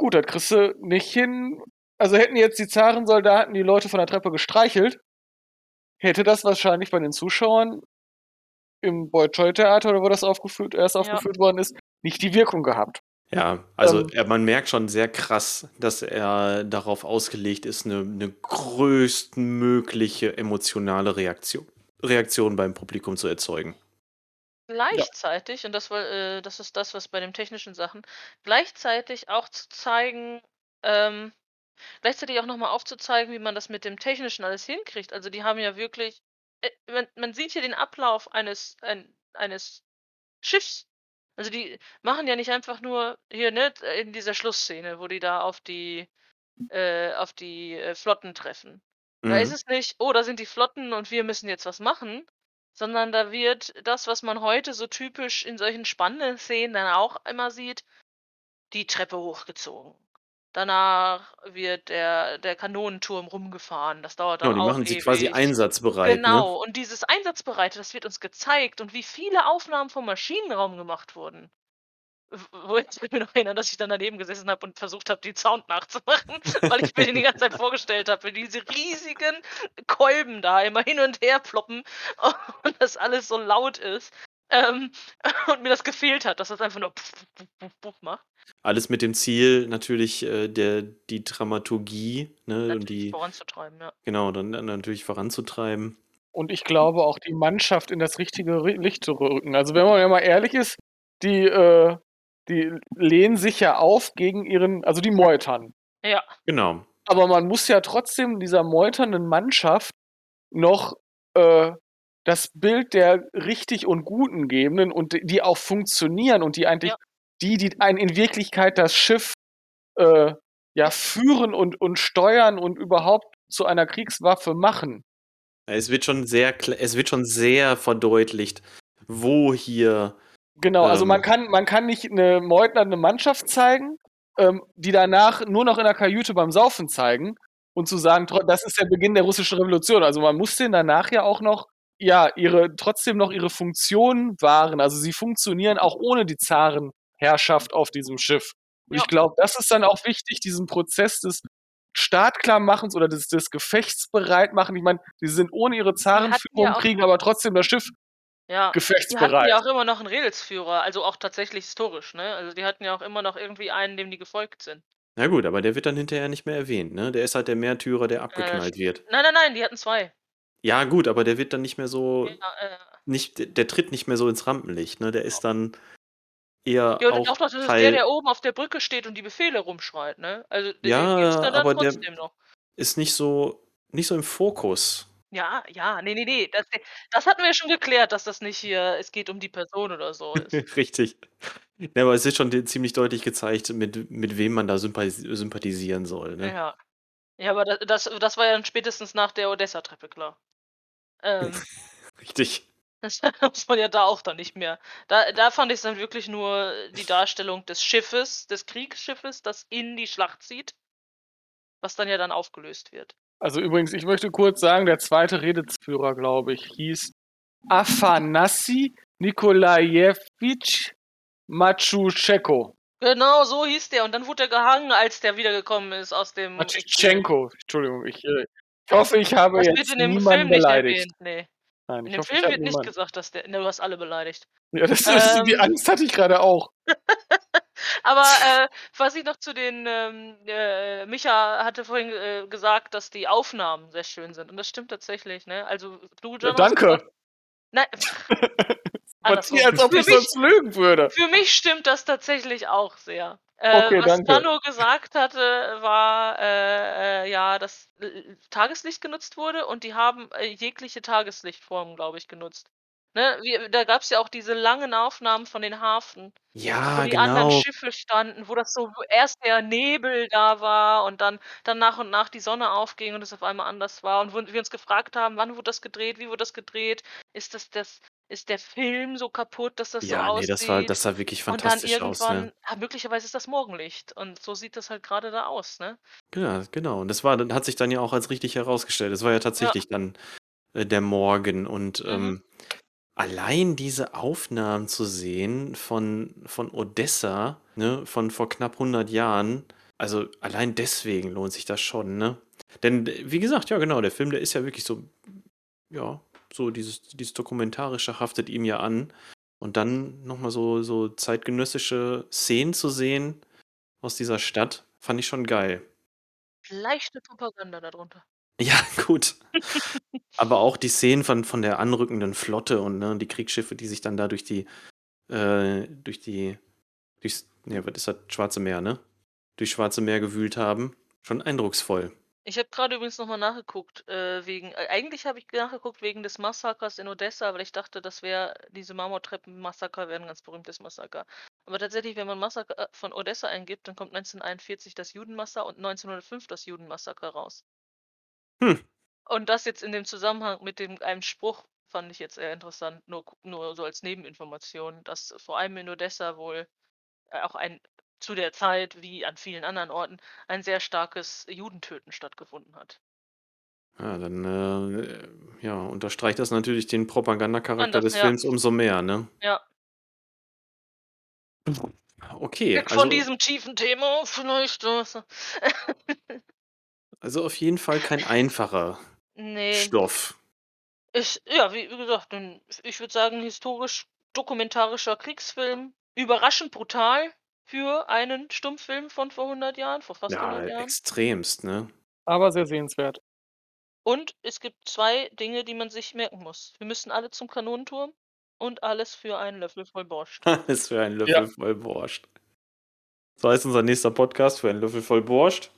Gut, das kriegst du nicht hin. Also hätten jetzt die Zarensoldaten die Leute von der Treppe gestreichelt, hätte das wahrscheinlich bei den Zuschauern im Boy-Toy-Theater oder wo das aufgeführt, erst Ja. aufgeführt worden ist, nicht die Wirkung gehabt. Ja, also Ähm, er, man merkt schon sehr krass, dass er darauf ausgelegt ist, eine, eine größtmögliche emotionale Reaktion, Reaktion beim Publikum zu erzeugen. gleichzeitig, und das war, äh, das ist das, was bei den technischen Sachen, gleichzeitig auch zu zeigen, ähm, gleichzeitig auch nochmal aufzuzeigen, wie man das mit dem Technischen alles hinkriegt. Also die haben ja wirklich, äh, man, man sieht hier den Ablauf eines, ein, eines Schiffs. Also die machen ja nicht einfach nur hier, ne, in dieser Schlussszene, wo die da auf die, äh, auf die äh, Flotten treffen. Da ist Mhm. es nicht, oh, da sind die Flotten und wir müssen jetzt was machen, sondern da wird das, was man heute so typisch in solchen spannenden Szenen dann auch immer sieht, die Treppe hochgezogen. Danach wird der, der Kanonenturm rumgefahren. Das dauert dann Genau, die auch machen sie quasi ewig. einsatzbereit. Ne? Genau, und dieses Einsatzbereite, das wird uns gezeigt und wie viele Aufnahmen vom Maschinenraum gemacht wurden. W- Wo ich mich noch erinnern, dass ich dann daneben gesessen habe und versucht habe, den Sound nachzumachen, weil ich mir den die ganze Zeit vorgestellt habe, wie diese riesigen Kolben da immer hin und her ploppen und das alles so laut ist. Ähm, und mir das gefehlt hat, dass das einfach nur puff, puff, puff, puff macht. Alles mit dem Ziel, natürlich äh, der, die Dramaturgie ne, und die, voranzutreiben, ja. genau, dann, dann natürlich voranzutreiben. Und ich glaube auch die Mannschaft in das richtige Ri- Licht zu rücken. Also wenn man ja mal ehrlich ist, die, äh, die lehnen sich ja auf gegen ihren, also die Meutern. Ja, Genau. Aber man muss ja trotzdem dieser meuternden Mannschaft noch äh, das Bild der richtig und guten gebenden und die- die auch funktionieren und die eigentlich Ja. Die, die ein in Wirklichkeit das Schiff äh, ja führen und, und steuern und überhaupt zu einer Kriegswaffe machen. Es wird schon sehr, es wird schon sehr verdeutlicht, wo hier Genau, also Ähm. man kann, man kann nicht eine meuternde Mannschaft zeigen, ähm, die danach nur noch in der Kajüte beim Saufen zeigen und zu sagen, das ist der Beginn der russischen Revolution. Also man muss denen danach ja auch noch, ja, ihre, trotzdem noch ihre Funktion wahren. Also sie funktionieren auch ohne die Zarenherrschaft auf diesem Schiff. Und Ja. ich glaube, das ist dann auch wichtig, diesen Prozess des Startklarmachens oder des, des Gefechts bereit machen. Ich meine, sie sind ohne ihre Zarenführung, kriegen aber trotzdem das Schiff ja. Die hatten gefechtsbereit. ja auch immer noch einen Redelsführer, also auch tatsächlich historisch, ne? Also die hatten ja auch immer noch irgendwie einen, dem die gefolgt sind. Na gut, aber der wird dann hinterher nicht mehr erwähnt, ne? Der ist halt der Märtyrer, der abgeknallt wird. Nein, nein, nein, die hatten zwei. Ja, gut, aber der wird dann nicht mehr so, Ja, äh, nicht, der- der tritt nicht mehr so ins Rampenlicht, ne? Der ist dann eher ja auch doch, das ist Teil, der, der oben auf der Brücke steht und die Befehle rumschreit, ne? Also Ja, da dann aber der- trotzdem noch. ist nicht so, nicht so im Fokus. Ja, ja, nee, nee, nee. Das, das hatten wir ja schon geklärt, dass das nicht hier, es geht um die Person oder so ist. Richtig. Ja, aber es ist schon ziemlich deutlich gezeigt, mit, mit wem man da sympathis sympathisieren soll, ne? Ja. Ja, aber das, das, das war ja dann spätestens nach der Odessa-Treppe klar. Ähm, Richtig. Das muss man ja da auch dann nicht mehr. Da, da fand ich es dann wirklich nur die Darstellung des Schiffes, des Kriegsschiffes, das in die Schlacht zieht, was dann ja dann aufgelöst wird. Also übrigens, ich möchte kurz sagen, der zweite Redelsführer, glaube ich, hieß Afanassi Nikolajewitsch Matschuschenko. Genau, so hieß der. Und dann wurde er gehangen, als der wiedergekommen ist aus dem. Matschitschenko, Entschuldigung, ich, äh, ich hoffe, ich habe Das jetzt niemanden Film nicht beleidigt. erwähnt. Nee. Nein, In dem hoffe, Film wird nicht niemanden. gesagt, dass der. Ne, du hast alle beleidigt. Ja, das, das, die Ähm. Angst hatte ich gerade auch. Aber äh, was ich noch zu den, ähm, äh, Micha hatte vorhin äh, gesagt, dass die Aufnahmen sehr schön sind. Und das stimmt tatsächlich, ne? Also du, Ja, John, hast danke. Nein. Als ob für, ich mich, sonst lügen würde. für mich stimmt das tatsächlich auch sehr. Äh, Okay, was danke. Tano gesagt hatte, war, äh, äh, ja, dass Tageslicht genutzt wurde und die haben äh, jegliche Tageslichtformen, glaube ich, genutzt. Ne? Wie, da gab es ja auch diese langen Aufnahmen von den Hafen. wo Ja, die anderen genau. Schiffe standen, wo das so wo erst der Nebel da war und dann, dann nach und nach die Sonne aufging und es auf einmal anders war und wo wir uns gefragt haben, wann wurde das gedreht, wie wurde das gedreht, ist das das ist der Film so kaputt, dass das so Ja, nee, aussieht? das war, das sah wirklich und dann fantastisch aus, irgendwann, ne? ah, möglicherweise ist das Morgenlicht und so sieht das halt gerade da aus, ne? Ja, genau. Und das war, dann hat sich dann ja auch als richtig herausgestellt. Das war ja tatsächlich dann äh, der Morgen. Und Mhm. ähm, allein diese Aufnahmen zu sehen von, von Odessa, ne, von vor knapp 100 Jahren, also allein deswegen lohnt sich das schon, ne? Denn, wie gesagt, ja, genau, der Film, der ist ja wirklich so, ja, so dieses, dieses Dokumentarische haftet ihm ja an. Und dann nochmal so, so zeitgenössische Szenen zu sehen aus dieser Stadt, fand ich schon geil. Leichte Propaganda darunter. Ja, gut. Aber auch die Szenen von, von der anrückenden Flotte und ne, die Kriegsschiffe, die sich dann da durch die, äh, durch die, durchs, ja, was ist das, Schwarze Meer, ne? Durch Schwarze Meer gewühlt haben. Schon eindrucksvoll. Ich habe gerade übrigens nochmal nachgeguckt, äh, wegen, äh, eigentlich habe ich nachgeguckt wegen des Massakers in Odessa, weil ich dachte, das wäre, diese Marmortreppen-Massaker wären ein ganz berühmtes Massaker. Aber tatsächlich, wenn man Massaker äh, von Odessa eingibt, dann kommt 1941 das Judenmassaker und 1905 das Judenmassaker raus. Hm. Und das jetzt in dem Zusammenhang mit dem einem Spruch fand ich jetzt eher interessant, nur, nur so als Nebeninformation, dass vor allem in Odessa wohl äh, auch ein zu der Zeit, wie an vielen anderen Orten, ein sehr starkes Judentöten stattgefunden hat. Ja, dann äh, ja, unterstreicht das natürlich den Propagandacharakter des ja. Films umso mehr, ne? Ja. Okay, Weg also, von diesem tiefen Thema vielleicht. so. also auf jeden Fall kein einfacher nee. Stoff. Ich, ja, wie, gesagt, ich würde sagen, historisch-dokumentarischer Kriegsfilm. Überraschend brutal für einen Stummfilm von vor 100 Jahren, vor fast Ja, 100 Jahren. extremst, ne? Aber sehr sehenswert. Und es gibt zwei Dinge, die man sich merken muss. Wir müssen alle zum Kanonenturm und alles für einen Löffel voll Borscht. Alles für einen Löffel Ja. voll Borscht. So heißt unser nächster Podcast für einen Löffel voll Borscht.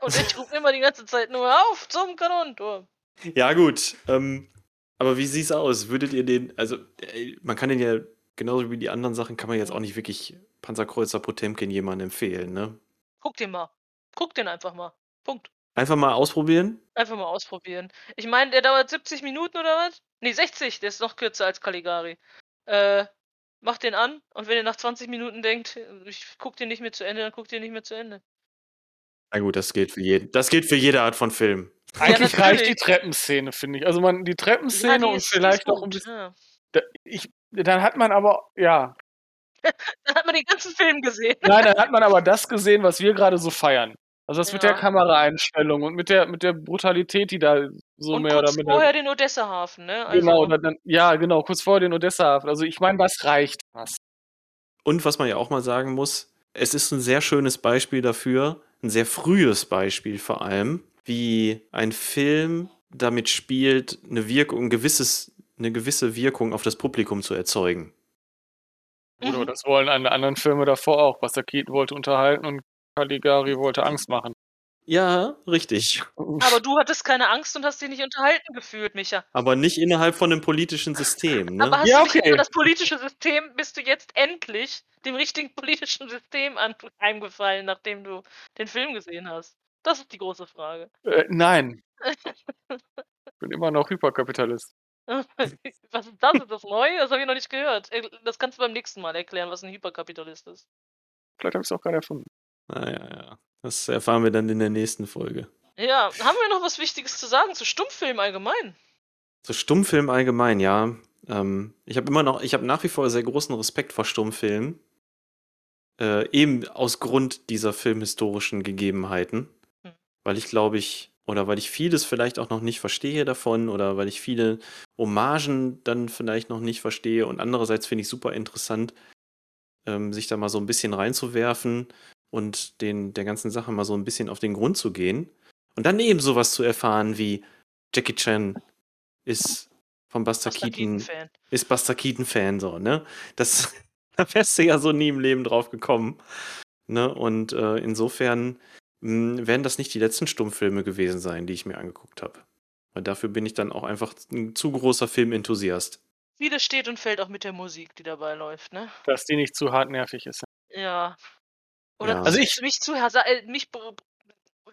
Und ich rufe immer die ganze Zeit nur auf zum Kanonenturm. Ja, gut. Ähm, aber wie sieht's aus? Würdet ihr den, also äh, man kann den ja, genauso wie die anderen Sachen, kann man jetzt auch nicht wirklich Panzerkreuzer Potemkin jemandem empfehlen, ne? Guck den mal. Guck den einfach mal. Punkt. Einfach mal ausprobieren. Einfach mal ausprobieren. Ich meine, der dauert 70 Minuten oder was? Nee, 60. Der ist noch kürzer als Caligari. Äh, macht den an und wenn ihr nach 20 Minuten denkt, ich guck den nicht mehr zu Ende, dann guckt ihr nicht mehr zu Ende. Na gut, das geht für jeden. Das geht für jede Art von Film. Eigentlich reicht natürlich. die Treppenszene, finde ich. Also man, die Ja, Treppenszene die und ist- die ist vielleicht noch ein bisschen. Ja. Ich, dann hat man aber, ja. Dann hat man den ganzen Film gesehen. Nein, dann hat man aber das gesehen, was wir gerade so feiern. Also das mit der Ja. Kameraeinstellung und mit der mit der Brutalität, die da so und mehr oder kurz minder. vorher den Odessa-Hafen, ne? Also, Genau, dann, dann, ja, genau, kurz vor den Odessa-Hafen. Also ich meine, das reicht fast. Und was man ja auch mal sagen muss, es ist ein sehr schönes Beispiel dafür, ein sehr frühes Beispiel vor allem, wie ein Film damit spielt, eine Wirkung, ein gewisses, eine gewisse Wirkung auf das Publikum zu erzeugen. Oder Mhm. das wollen alle anderen Filme davor auch. Buster Keaton wollte unterhalten und Caligari wollte Angst machen. Ja, richtig. Aber du hattest keine Angst und hast dich nicht unterhalten gefühlt, Micha. Aber nicht innerhalb von einem politischen System. Ne? Aber hast Ja, du nicht okay. über das politische System, bist du jetzt endlich dem richtigen politischen System anheimgefallen, nachdem du den Film gesehen hast? Das ist die große Frage. Äh, nein. Ich bin immer noch Hyperkapitalist. Was ist das? Ist das neu? Das habe ich noch nicht gehört. Er- Das kannst du beim nächsten Mal erklären, was ein Hyperkapitalist ist. Vielleicht habe ich es auch gerade erfunden. Naja, ja. Das erfahren wir dann in der nächsten Folge. Ja, haben wir noch was Wichtiges zu sagen zu Stummfilm allgemein? So Stummfilm allgemein, ja. Ähm, ich habe immer noch, ich habe nach wie vor sehr großen Respekt vor Stummfilmen. Äh, eben aus Grund dieser filmhistorischen Gegebenheiten. Hm. Weil ich glaube ich, oder weil ich vieles vielleicht auch noch nicht verstehe davon, oder weil ich viele Hommagen dann vielleicht noch nicht verstehe. Und andererseits finde ich super interessant, ähm, sich da mal so ein bisschen reinzuwerfen und den, der ganzen Sache mal so ein bisschen auf den Grund zu gehen. Und dann eben sowas zu erfahren wie Jackie Chan ist von Buster, Buster Keaton, Keaton-Fan. ist Buster Keaton-Fan, so, ne? Das, da wärst du ja so nie im Leben drauf gekommen. Ne? Und äh, insofern werden das nicht die letzten Stummfilme gewesen sein, die ich mir angeguckt habe. Weil dafür bin ich dann auch einfach ein zu großer Filmenthusiast. Vieles steht und fällt auch mit der Musik, die dabei läuft, ne? Dass die nicht zu hartnervig ist. Ja. Oder Ja. Also mich, mich zu, äh, mich,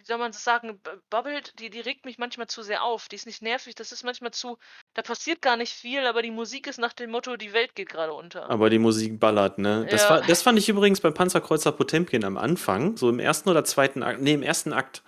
wie soll man das sagen, b- bubbelt, die, die regt mich manchmal zu sehr auf. Die ist nicht nervig, das ist manchmal zu, da passiert gar nicht viel, aber die Musik ist nach dem Motto, die Welt geht gerade unter. Aber die Musik ballert, ne? Das, Ja. war, das fand ich übrigens beim Panzerkreuzer Potemkin am Anfang, so im ersten oder zweiten Akt, nee, im ersten Akt.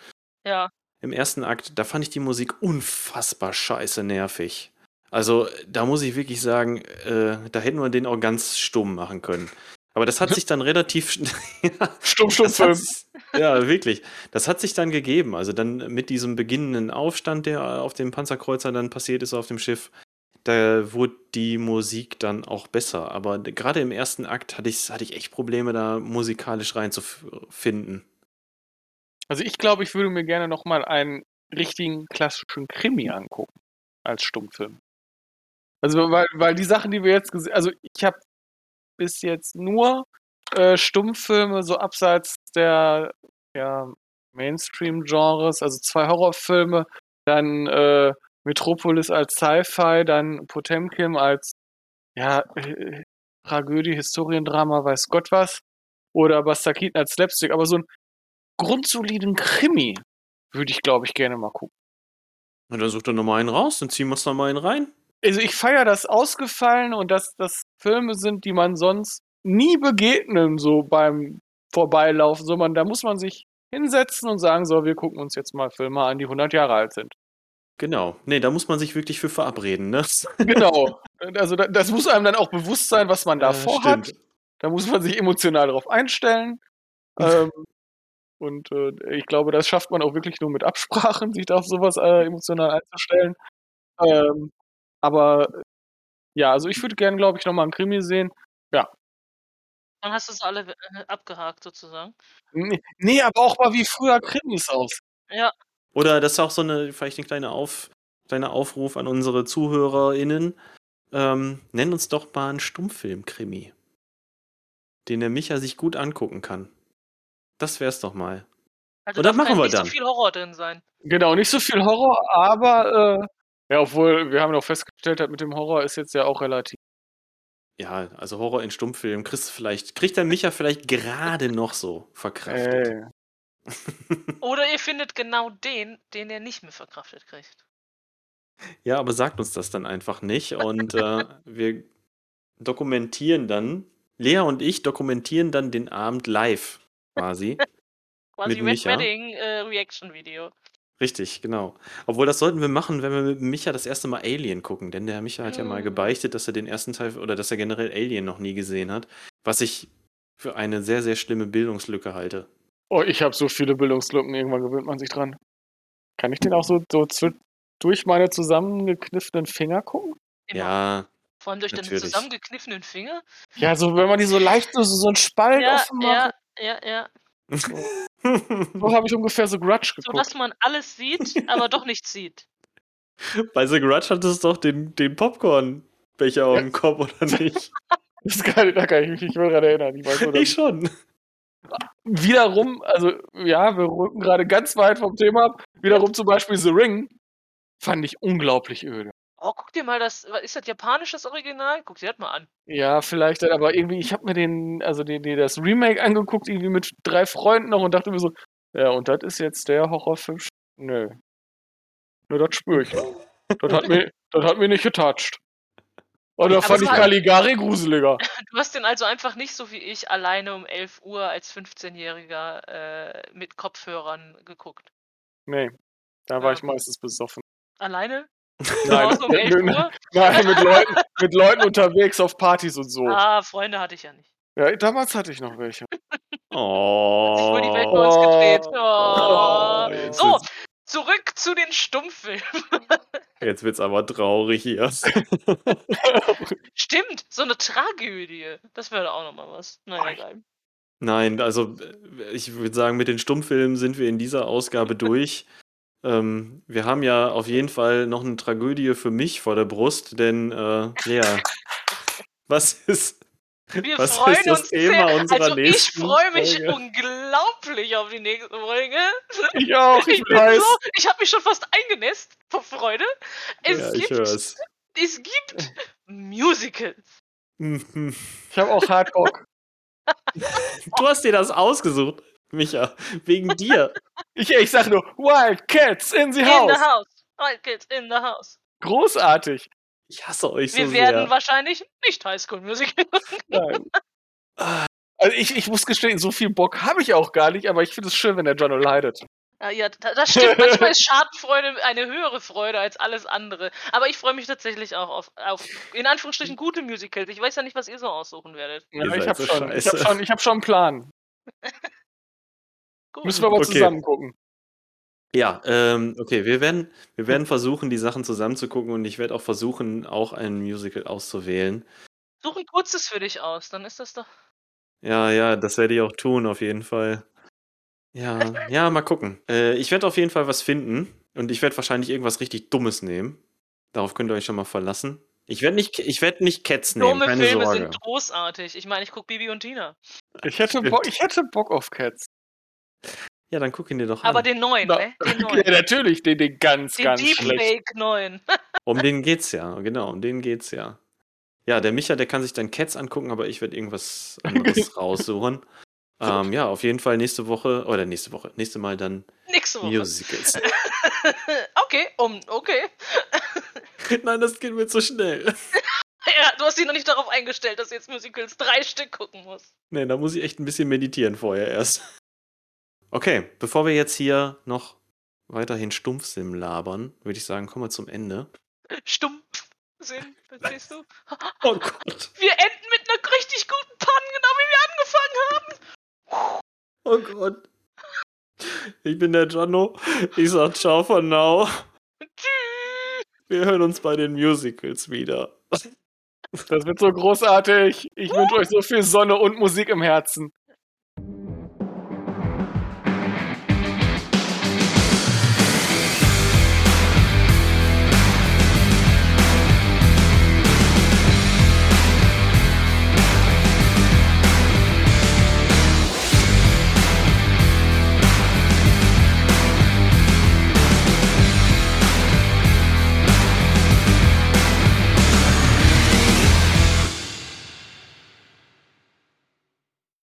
Ja. Im ersten Akt, da fand ich die Musik unfassbar scheiße nervig. Also, da muss ich wirklich sagen, äh, da hätten wir den auch ganz stumm machen können. Aber das hat sich dann relativ. Stumm, stumm, sich- ja, wirklich. Das hat sich dann gegeben. Also dann mit diesem beginnenden Aufstand, der auf dem Panzerkreuzer dann passiert ist auf dem Schiff, da wurde die Musik dann auch besser. Aber gerade im ersten Akt hatte ich, hatte ich echt Probleme, da musikalisch reinzufinden. Also ich glaube, ich würde mir gerne nochmal einen richtigen klassischen Krimi angucken. Als Stummfilm. Also weil, weil die Sachen, die wir jetzt gesehen also ich habe bis jetzt nur äh, Stummfilme so abseits der ja, Mainstream-Genres, also zwei Horrorfilme, dann äh, Metropolis als Sci-Fi, dann Potemkin als ja, äh, Tragödie, Historiendrama, weiß Gott was. Oder Buster Keaton als Slapstick, aber so ein grundsoliden Krimi würde ich, glaube ich, gerne mal gucken. Und dann sucht er nochmal einen raus, dann ziehen wir uns nochmal einen rein. also ich feiere das ausgefallen und dass das Filme sind, die man sonst nie begegnen, so beim Vorbeilaufen, sondern da muss man sich hinsetzen und sagen, so, wir gucken uns jetzt mal Filme an, die 100 Jahre alt sind. Genau. Nee, da muss man sich wirklich für verabreden, ne? Genau. Also da, das muss einem dann auch bewusst sein, was man da Äh, vorhat. stimmt. Da muss man sich emotional darauf einstellen. ähm, und äh, ich glaube, das schafft man auch wirklich nur mit Absprachen, sich da auf sowas äh, emotional einzustellen. Ähm, aber ja, also ich würde gerne, glaube ich, nochmal einen Krimi sehen. Dann hast du es alle äh, abgehakt sozusagen. Nee, nee, aber auch mal wie früher Krimis aus. Ja, Oder das ist auch so eine, vielleicht ein kleiner Auf, kleiner Aufruf an unsere ZuhörerInnen. Ähm, nenn uns doch mal einen Stummfilm-Krimi, den der Micha sich gut angucken kann. Das wär's doch mal. also Oder machen kein- wir nicht dann. so viel Horror drin sein. Genau, nicht so viel Horror, aber äh, ja, obwohl wir haben noch festgestellt, hat mit dem Horror ist jetzt ja auch relativ. Ja, also Horror in Stummfilm kriegst du vielleicht, kriegt der Micha vielleicht gerade noch so verkraftet. Äh, Oder ihr findet genau den, den ihr nicht mehr verkraftet kriegt. Ja, aber sagt uns das dann einfach nicht. Und äh, wir dokumentieren dann, Lea und ich dokumentieren dann den Abend live quasi. Quasi Mit Red Micha? Wedding äh, Reaction Video. Richtig, genau. Obwohl, das sollten wir machen, wenn wir mit Micha das erste Mal Alien gucken. Denn der Micha hat ja mal Mm. gebeichtet, dass er den ersten Teil oder dass er generell Alien noch nie gesehen hat. Was ich für eine sehr, sehr schlimme Bildungslücke halte. oh, ich habe so viele Bildungslücken, irgendwann gewöhnt man sich dran. Kann ich den auch so, so zw- durch meine zusammengekniffenen Finger gucken? Immer. Ja, Vor allem durch deine natürlich. zusammengekniffenen Finger. Ja, so wenn man die so leicht so, so einen Spalt Ja, offen macht. ja, ja, ja. So habe ich ungefähr so Grudge So geguckt. dass man alles sieht, aber doch nichts sieht. Bei The Grudge hat es doch den, den Popcorn-Becher auf dem Kopf, oder nicht? Das kann, da kann ich mich nicht mehr dran erinnern. Ich weiß ich schon. wiederum, also ja, wir rücken gerade ganz weit vom Thema ab. Wiederum zum Beispiel The Ring fand ich unglaublich öde. Oh, guck dir mal das. Ist das japanisch das Original? Guck dir das mal an. Ja, vielleicht, aber irgendwie, ich habe mir den, also den, den, das Remake angeguckt, irgendwie mit drei Freunden noch und dachte mir so, ja, und das ist jetzt der Horrorfilm. Nö. Nur das spüre ich. Das hat mir, das hat mir nicht getoucht. Und da Aber fand ich Caligari gruseliger. Du hast den also einfach nicht so wie ich alleine um 11 Uhr als 15-Jähriger äh, mit Kopfhörern geguckt. Nee, da war Ja. ich meistens besoffen. Alleine? Nein, um 11 Uhr? nein mit, Leuten, mit Leuten unterwegs auf Partys und so. Ah, Freunde hatte ich ja nicht. Ja, damals hatte ich noch welche. Oh. Sich wohl die Welt bei uns gedreht. Oh. Oh, So, zurück zu den Stummfilmen. Jetzt wird's aber traurig hier. Stimmt, so eine Tragödie. Das wäre auch nochmal was. Naja, egal. Nein, also äh, ich würde sagen, mit den Stummfilmen sind wir in dieser Ausgabe durch. Ähm, wir haben ja auf jeden Fall noch eine Tragödie für mich vor der Brust, denn äh, Lea, was ist, Wir was freuen ist das uns Thema sehr. unserer also ich freue mich Folge? unglaublich auf die nächste Folge. Ich auch, ich Ich bin weiß. so, ich habe mich schon fast eingenässt vor Freude. Es ja, ich gibt, es. gibt Musicals. Mhm. Ich habe auch hart Bock. Du hast dir das ausgesucht, Micha, wegen dir. Ich, ich sag nur, Wild Cats in the In House. the house. Wild Kids in the house. Großartig. Ich hasse euch Wir so werden sehr. wahrscheinlich nicht Highschool Musical. Nein. Also ich, ich muss gestehen, so viel Bock habe ich auch gar nicht, aber ich finde es schön, wenn der Jono leidet. Ja, ja, da- das stimmt. Manchmal ist Schadenfreude eine höhere Freude als alles andere. Aber ich freue mich tatsächlich auch auf, auf, in Anführungsstrichen, gute Musicals. Ich weiß ja nicht, was ihr so aussuchen werdet. Ja, ich habe so schon, ich hab schon, ich hab schon einen Plan. Gut. Müssen wir aber Okay. zusammen gucken. Ja, ähm, okay, wir werden, wir werden versuchen, die Sachen zusammenzugucken und ich werde auch versuchen, auch ein Musical auszuwählen. Such ein kurzes für dich aus, dann ist das doch. Ja, ja, das werde ich auch tun, auf jeden Fall. Ja, ja, mal gucken. Äh, ich werde auf jeden Fall was finden und ich werde wahrscheinlich irgendwas richtig Dummes nehmen. Darauf könnt ihr euch schon mal verlassen. Ich werde nicht, ich werde nicht Cats nehmen, Dumme keine Filme Sorge. sind großartig. Ich meine, ich gucke Bibi und Tina. Ich hätte. Bock, ich hätte Bock auf Cats. Ja, dann guck ihn dir doch Aber an. den neuen, Na, ne? Den Ja, natürlich, den, den ganz, Den ganz schlecht. Deepfake neuen. Um den geht's ja, genau, um den geht's ja. Ja, der Micha, der kann sich dann Cats angucken, aber ich werde irgendwas anderes raussuchen. Ähm, ja, auf jeden Fall nächste Woche, oder nächste Woche, nächste Mal dann Nächste Woche. Musicals. okay, um, okay. Nein, das geht mir zu schnell. Ja, du hast dich noch nicht darauf eingestellt, dass du jetzt Musicals drei Stück gucken musst. Nee, da muss ich echt ein bisschen meditieren vorher erst. Okay, bevor wir jetzt hier noch weiterhin Stumpfsim labern, würde ich sagen, kommen wir zum Ende. Stumpf Sinn, verstehst du? Oh Gott. Wir enden mit einer richtig guten Panne, genau wie wir angefangen haben. Oh Gott. Ich bin der Gianno. Ich sag ciao for now. Tschüss. Wir hören uns bei den Musicals wieder. Das wird so großartig. Ich wünsche euch so viel Sonne und Musik im Herzen.